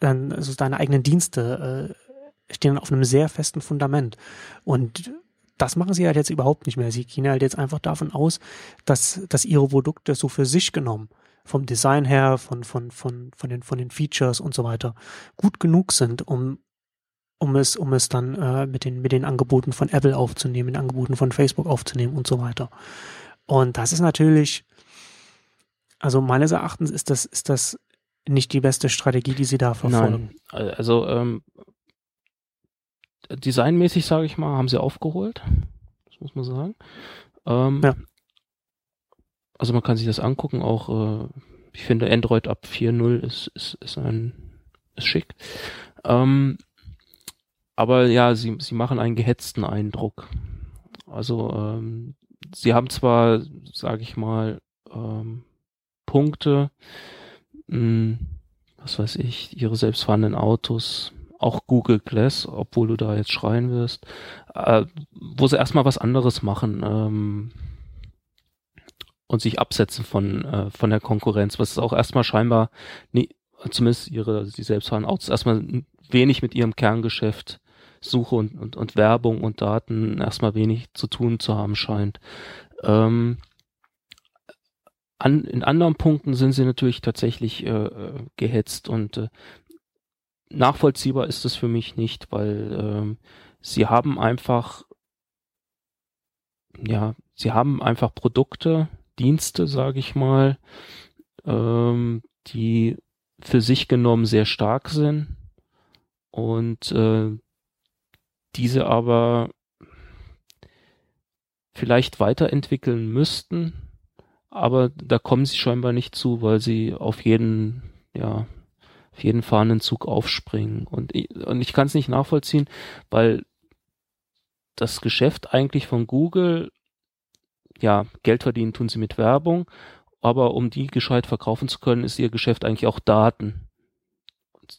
dann also deine eigenen Dienste äh, stehen auf einem sehr festen Fundament. Und das machen sie halt jetzt überhaupt nicht mehr. Sie gehen halt jetzt einfach davon aus, dass, dass ihre Produkte so für sich genommen, vom Design her, von, von, von, von, den, von den Features und so weiter, gut genug sind, um, um es, um es dann äh, mit, den, mit den Angeboten von Apple aufzunehmen, mit den Angeboten von Facebook aufzunehmen und so weiter. Und das ist natürlich, also meines Erachtens ist das, ist das nicht die beste Strategie, die sie da verfolgen. Nein, also ähm, designmäßig, sage ich mal, haben sie aufgeholt. Das muss man sagen. Ähm, ja. Also man kann sich das angucken, auch äh, ich finde Android ab 4.0 ist, ist, ist ein ist schick. Ähm, aber ja, sie, sie machen einen gehetzten Eindruck. Also ähm, sie haben zwar, sage ich mal, ähm, Punkte, mh, hm, was weiß ich, ihre selbstfahrenden Autos, auch Google Glass, obwohl du da jetzt schreien wirst, äh, wo sie erstmal was anderes machen ähm, und sich absetzen von, äh, von der Konkurrenz, was auch erstmal scheinbar, nie, zumindest ihre, sie selbst waren Autos, erstmal wenig mit ihrem Kerngeschäft Suche und, und, und Werbung und Daten erstmal wenig zu tun zu haben scheint. Ähm, an, in anderen Punkten sind sie natürlich tatsächlich äh, äh gehetzt und äh, nachvollziehbar ist es für mich nicht, weil ähm, sie haben einfach, ja, sie haben einfach Produkte, Dienste, sage ich mal, ähm, die für sich genommen sehr stark sind. Und äh, diese aber vielleicht weiterentwickeln müssten, aber da kommen sie scheinbar nicht zu, weil sie auf jeden, ja, auf jeden fahrenden Zug aufspringen. Und ich, und ich kann es nicht nachvollziehen, weil das Geschäft eigentlich von Google, ja, Geld verdienen tun sie mit Werbung, aber um die gescheit verkaufen zu können, ist ihr Geschäft eigentlich auch Daten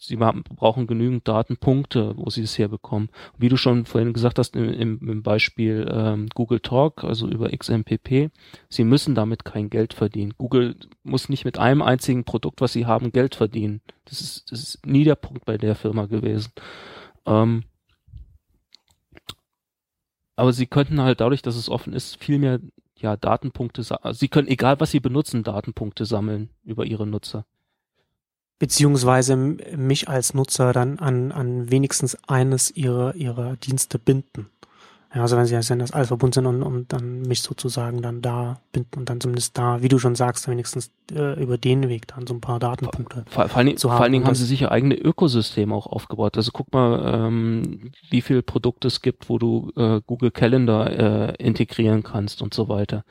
sie brauchen genügend Datenpunkte, wo sie es herbekommen. Wie du schon vorhin gesagt hast im, im Beispiel ähm, Google Talk, also über XMPP, sie müssen damit kein Geld verdienen. Google muss nicht mit einem einzigen Produkt, was sie haben, Geld verdienen. Das ist, das ist nie der Punkt bei der Firma gewesen. Ähm, aber sie könnten halt dadurch, dass es offen ist, viel mehr ja, Datenpunkte, sie können, egal was sie benutzen, Datenpunkte sammeln über ihre Nutzer beziehungsweise mich als Nutzer dann an, an wenigstens eines ihrer, ihrer Dienste binden. Ja, also wenn sie wenn das alles verbunden sind und, und dann mich sozusagen dann da binden und dann zumindest da, wie du schon sagst, wenigstens äh, über den Weg dann so ein paar Datenpunkte vor, vor, allen, zu haben. Vor allen Dingen haben sie sicher eigene Ökosysteme auch aufgebaut. Also guck mal, ähm, wie viele Produkte es gibt, wo du äh, Google Calendar äh, integrieren kannst und so weiter.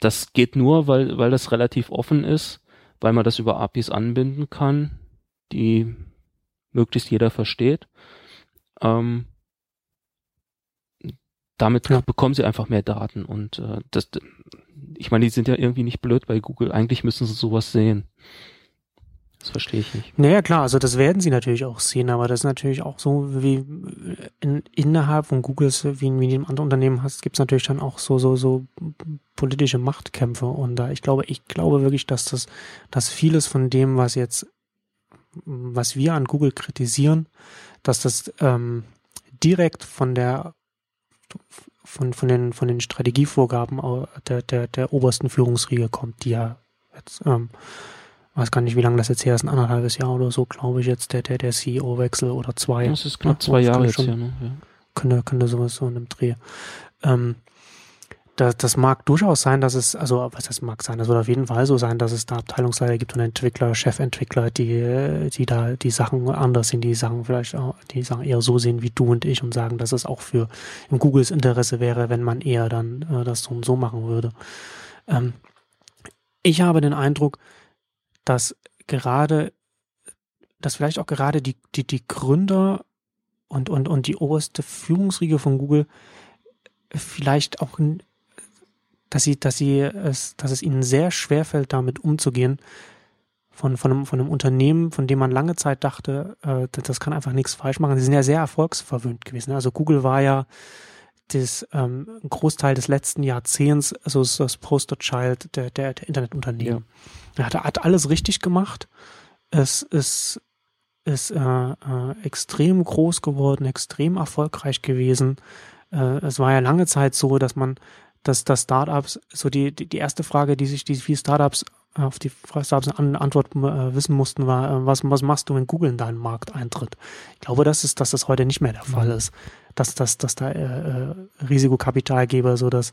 Das geht nur, weil, weil das relativ offen ist weil man das über APIs anbinden kann, die möglichst jeder versteht. Ähm, damit ja. bekommen sie einfach mehr Daten und äh, das, ich meine, die sind ja irgendwie nicht blöd bei Google. Eigentlich müssen sie sowas sehen. Das verstehe ich nicht. Naja, klar, also das werden sie natürlich auch sehen, aber das ist natürlich auch so, wie in, innerhalb von Google, wie in jedem anderen Unternehmen hast, gibt es natürlich dann auch so, so, so politische Machtkämpfe. Und da, ich glaube, ich glaube wirklich, dass das, dass vieles von dem, was jetzt, was wir an Google kritisieren, dass das ähm, direkt von der von, von, den, von den Strategievorgaben der, der, der obersten Führungsriege kommt, die ja jetzt, ähm, weiß gar nicht, wie lange das jetzt her ist, ein anderthalbes Jahr oder so, glaube ich jetzt, der, der, der CEO-Wechsel oder zwei. Das ist knapp zwei Jahre jetzt, ja, ne? ja. Könnte, könnte sowas so in einem Dreh. Ähm, das, das mag durchaus sein, dass es, also was das mag sein, das wird auf jeden Fall so sein, dass es da Abteilungsleiter gibt und Entwickler, Chefentwickler, die, die da die Sachen anders sehen, die Sachen vielleicht auch, die Sachen eher so sehen wie du und ich und sagen, dass es auch für im Googles Interesse wäre, wenn man eher dann äh, das so und so machen würde. Ähm, ich habe den Eindruck, dass gerade, dass vielleicht auch gerade die, die, die Gründer und, und, und die oberste Führungsriege von Google vielleicht auch dass sie, dass sie es, dass es ihnen sehr schwer fällt, damit umzugehen, von, von, einem, von einem Unternehmen, von dem man lange Zeit dachte, äh, das kann einfach nichts falsch machen. Sie sind ja sehr erfolgsverwöhnt gewesen. Also Google war ja das ähm, ein Großteil des letzten Jahrzehnts, also das Posterchild der, der, der Internetunternehmen. Ja. Er hat, hat alles richtig gemacht. Es ist, ist äh, äh, extrem groß geworden, extrem erfolgreich gewesen. Äh, es war ja lange Zeit so, dass man dass, dass Startups, so die, die, die erste Frage, die sich die viele Startups auf die Startups eine Antwort äh, wissen mussten, war, äh, was, was machst du, wenn Google in deinen Markt eintritt? Ich glaube, dass, es, dass das heute nicht mehr der Fall mhm. ist. Dass, dass, dass da äh, äh, Risikokapitalgeber so dass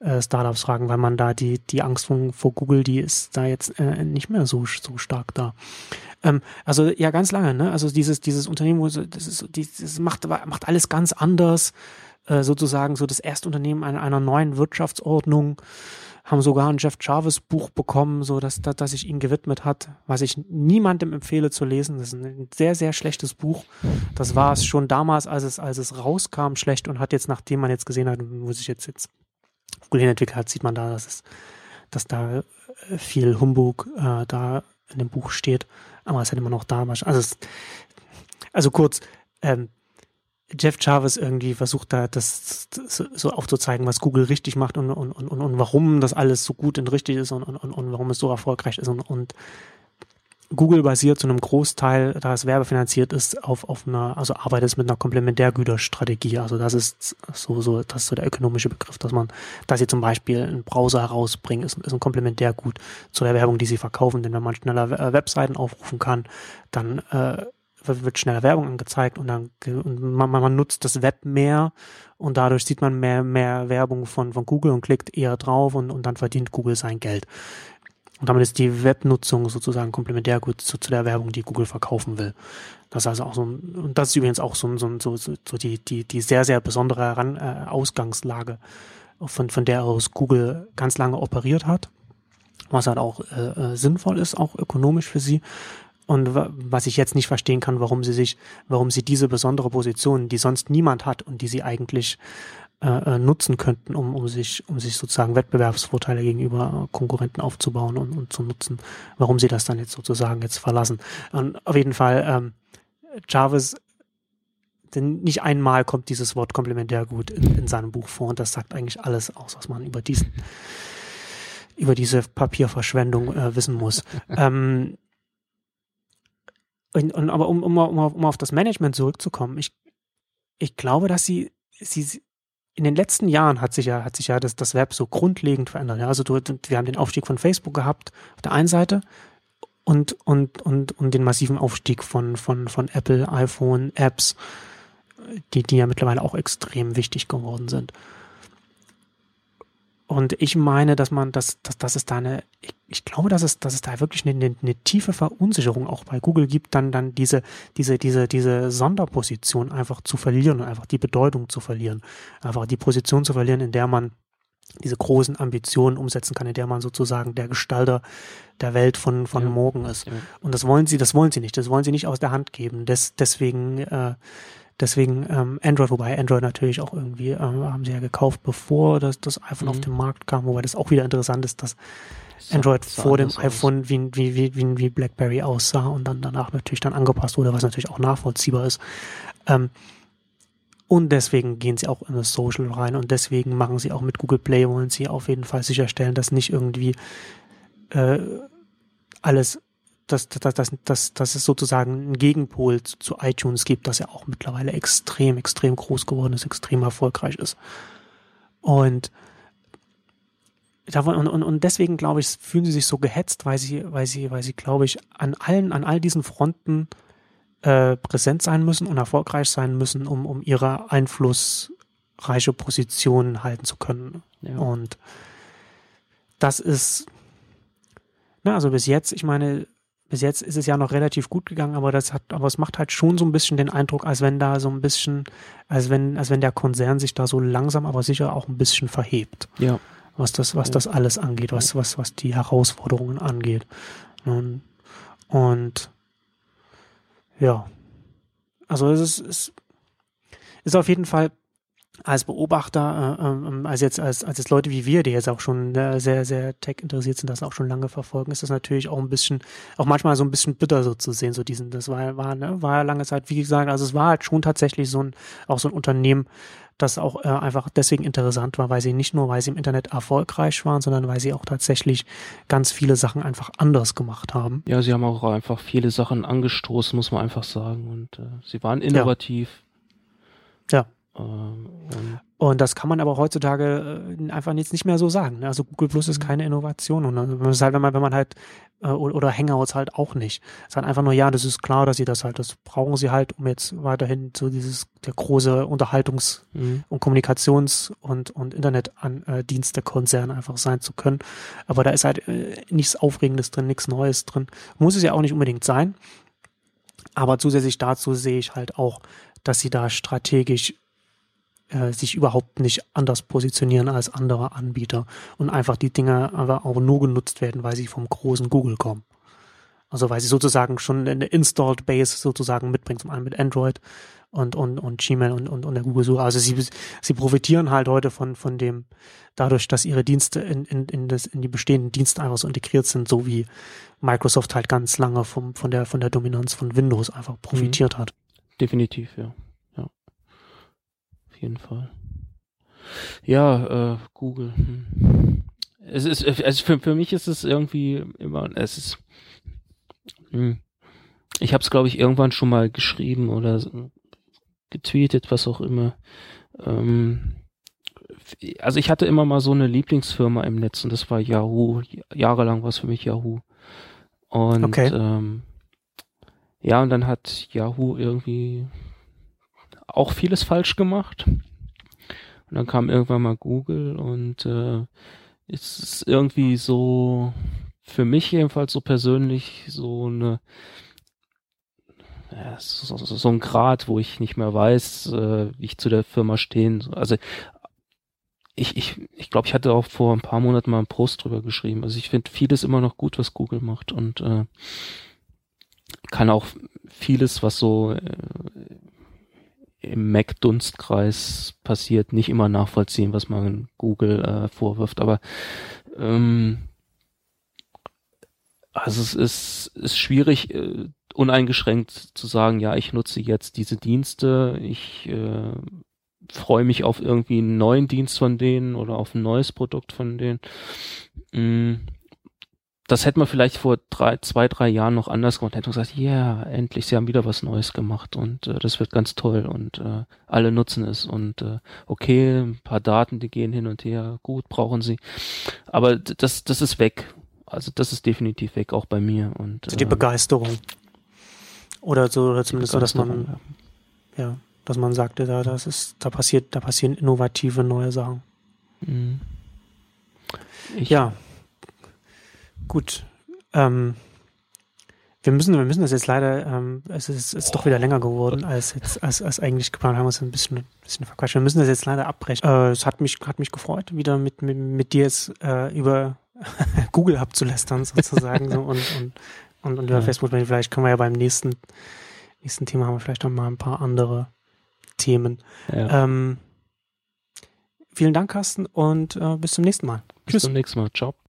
äh, Startups fragen, weil man da die, die Angst vor, vor Google, die ist da jetzt nicht mehr so, so stark da. Ähm, also ja, ganz lange, ne? Also dieses, dieses Unternehmen, wo so, das, ist, das macht, macht alles ganz anders sozusagen so das erste Unternehmen einer, einer neuen Wirtschaftsordnung, haben sogar ein Jeff Jarvis Buch bekommen, so dass, dass, dass sich ihnen gewidmet hat, was ich niemandem empfehle zu lesen. Das ist ein sehr, sehr schlechtes Buch. Das war es schon damals, als es, als es rauskam, schlecht und hat jetzt, nachdem man jetzt gesehen hat, wo sich jetzt, jetzt Google entwickelt hat, sieht man da, dass es, dass da äh, viel Humbug äh, da in dem Buch steht. Aber es hätte man noch damals, also, es, also kurz, ähm, Jeff Jarvis irgendwie versucht da das so aufzuzeigen, was Google richtig macht und, und, und, und warum das alles so gut und richtig ist und, und, und warum es so erfolgreich ist. Und, und Google basiert zu einem Großteil, da es werbefinanziert ist, auf, auf einer, also arbeitet es mit einer Komplementärgüterstrategie. Also das ist so, so, das ist so der ökonomische Begriff, dass man, dass sie zum Beispiel einen Browser herausbringen, ist, ist ein Komplementärgut zu der Werbung, die sie verkaufen. Denn wenn man schneller Webseiten aufrufen kann, dann äh, wird schneller Werbung angezeigt und dann und man, man nutzt das Web mehr und dadurch sieht man mehr, mehr Werbung von, von Google und klickt eher drauf und, und dann verdient Google sein Geld. Und damit ist die Webnutzung sozusagen komplementär gut zu, zu der Werbung, die Google verkaufen will. Das ist also auch so ein, und das ist übrigens auch so, so, so, so die, die, die sehr, sehr besondere Heran, äh, Ausgangslage, von, von der aus Google ganz lange operiert hat was halt auch äh, äh sinnvoll ist, auch ökonomisch für sie, und was ich jetzt nicht verstehen kann, warum sie sich, warum sie diese besondere Position, die sonst niemand hat und die sie eigentlich äh, äh, nutzen könnten, um, um sich, um sich sozusagen Wettbewerbsvorteile gegenüber Konkurrenten aufzubauen und, und zu nutzen, warum sie das dann jetzt sozusagen jetzt verlassen. Und auf jeden Fall, ähm, Jarvis, denn nicht einmal kommt dieses Wort Komplementärgut in, in seinem Buch vor und das sagt eigentlich alles aus, was man über diesen über diese Papierverschwendung äh, wissen muss. *laughs* ähm, und, und aber um, um, um, um auf das Management zurückzukommen, ich, ich glaube, dass sie, sie in den letzten Jahren hat sich ja, hat sich ja das, das Web so grundlegend verändert. Ja, also du, wir haben den Aufstieg von Facebook gehabt auf der einen Seite und, und, und, und den massiven Aufstieg von, von, von Apple, iPhone, Apps, die, die ja mittlerweile auch extrem wichtig geworden sind. Und ich meine, dass man, dass, dass, dass es da eine, ich, ich glaube, dass es, dass es da wirklich eine, eine, eine tiefe Verunsicherung auch bei Google gibt, dann, dann diese, diese, diese, diese Sonderposition einfach zu verlieren und einfach die Bedeutung zu verlieren. Einfach die Position zu verlieren, in der man diese großen Ambitionen umsetzen kann, in der man sozusagen der Gestalter der Welt von, von ja. morgen ist. Ja. Und das wollen sie, das wollen sie nicht. Das wollen sie nicht aus der Hand geben. Des, deswegen, äh, Deswegen ähm, Android, wobei Android natürlich auch irgendwie ähm, haben sie ja gekauft, bevor das, das iPhone mhm. auf den Markt kam, wobei das auch wieder interessant ist, dass Android so, vor dem iPhone wie, wie, wie, wie, wie BlackBerry aussah und dann danach natürlich dann angepasst wurde, was natürlich auch nachvollziehbar ist. Ähm, und deswegen gehen sie auch in das Social rein und deswegen machen sie auch mit Google Play, wollen sie auf jeden Fall sicherstellen, dass nicht irgendwie äh, alles dass, dass, dass, dass, dass es sozusagen einen Gegenpol zu, zu iTunes gibt, das ja auch mittlerweile extrem, extrem groß geworden ist, extrem erfolgreich ist. Und und, und, und deswegen glaube ich, fühlen sie sich so gehetzt, weil sie, weil sie, weil sie, glaube ich, an allen, an all diesen Fronten äh, präsent sein müssen und erfolgreich sein müssen, um, um ihre einflussreiche Position halten zu können. Ja. Und das ist, na, also bis jetzt, ich meine, bis jetzt ist es ja noch relativ gut gegangen, aber das hat, aber es macht halt schon so ein bisschen den Eindruck, als wenn da so ein bisschen, als wenn, als wenn der Konzern sich da so langsam, aber sicher auch ein bisschen verhebt. Ja. Was das, was das alles angeht, was, was, was die Herausforderungen angeht. Und, und ja. Also es ist, es ist auf jeden Fall als Beobachter, äh, ähm, als jetzt als, als jetzt Leute wie wir, die jetzt auch schon äh, sehr, sehr tech interessiert sind, das auch schon lange verfolgen, ist das natürlich auch ein bisschen, auch manchmal so ein bisschen bitter so zu sehen, so diesen, das war, war, ne, war ja lange Zeit, wie gesagt, also es war halt schon tatsächlich so ein, auch so ein Unternehmen, das auch äh, einfach deswegen interessant war, weil sie nicht nur, weil sie im Internet erfolgreich waren, sondern weil sie auch tatsächlich ganz viele Sachen einfach anders gemacht haben. Ja, sie haben auch einfach viele Sachen angestoßen, muss man einfach sagen. Und äh, sie waren innovativ. Ja. ja. Ähm, und, und, das kann man aber heutzutage äh, einfach jetzt nicht mehr so sagen. Ne? Also Google Plus ist mhm. keine Innovation und das ist halt, wenn man, wenn man halt äh, oder Hangouts halt auch nicht. Es ist halt einfach nur, ja, das ist klar, dass sie das halt, das brauchen sie halt, um jetzt weiterhin so dieses der große Unterhaltungs- mhm. und Kommunikations- und, und Internetdienste-Konzern einfach sein zu können. Aber da ist halt äh, nichts Aufregendes drin, nichts Neues drin. Muss es ja auch nicht unbedingt sein. Aber zusätzlich dazu sehe ich halt auch, dass sie da strategisch äh, sich überhaupt nicht anders positionieren als andere Anbieter und einfach die Dinge aber auch nur genutzt werden, weil sie vom großen Google kommen. Also weil sie sozusagen schon eine Installed Base sozusagen mitbringen, zum einen mit Android und, und, und Gmail und, und, und der Google-Suche. Also sie, sie profitieren halt heute von, von dem, dadurch, dass ihre Dienste in, in, in, das, in die bestehenden Dienste einfach so integriert sind, so wie Microsoft halt ganz lange vom, von, der, von der Dominanz von Windows einfach profitiert mhm. hat. Definitiv, ja jeden Fall. Ja, äh, Google. Hm. Es ist, also für, für mich ist es irgendwie immer, es ist, hm. ich habe es glaube ich irgendwann schon mal geschrieben oder getweetet, was auch immer. Ähm, also ich hatte immer mal so eine Lieblingsfirma im Netz und das war Yahoo. Jahrelang war es für mich Yahoo. Und okay. ähm, ja, und dann hat Yahoo irgendwie auch vieles falsch gemacht. Und dann kam irgendwann mal Google und äh, es ist irgendwie so für mich jedenfalls so persönlich so eine ja, so, so, so ein Grad, wo ich nicht mehr weiß, äh, wie ich zu der Firma stehen. Also ich, ich, ich glaube, ich hatte auch vor ein paar Monaten mal einen Post drüber geschrieben. Also ich finde vieles immer noch gut, was Google macht und äh, kann auch vieles, was so äh, im Mac-Dunstkreis passiert, nicht immer nachvollziehen, was man Google äh, vorwirft. Aber ähm, also es ist, ist schwierig, äh, uneingeschränkt zu sagen, ja, ich nutze jetzt diese Dienste, ich äh, freue mich auf irgendwie einen neuen Dienst von denen oder auf ein neues Produkt von denen. Das hätte man vielleicht vor drei, zwei, drei Jahren noch anders gemacht. Hätte man gesagt, ja, yeah, endlich, sie haben wieder was Neues gemacht und äh, das wird ganz toll und äh, alle nutzen es und äh, okay, ein paar Daten, die gehen hin und her, gut, brauchen sie. Aber das, das ist weg. Also das ist definitiv weg, auch bei mir. Und, also die äh, Begeisterung. Oder so, oder zumindest so, dass man, ja. ja, dass man sagte, da, das ist, da passiert, da passieren innovative neue Sachen. Mhm. Ich, ja. Gut. Ähm, wir müssen, wir müssen das jetzt leider, ähm, es ist, ist doch wieder länger geworden als jetzt, als, als eigentlich geplant. Haben wir uns ein bisschen, ein bisschen verquatscht. Wir müssen das jetzt leider abbrechen. Äh, es hat mich, hat mich gefreut, wieder mit, mit, mit dir jetzt äh, über *laughs* Google abzulästern sozusagen so und, und, und, und über ja. Facebook. Vielleicht können wir ja beim nächsten, nächsten Thema haben wir vielleicht noch mal ein paar andere Themen. Ja. Ähm, vielen Dank, Carsten, und äh, bis zum nächsten Mal. Bis Tschüss. zum nächsten Mal. Ciao.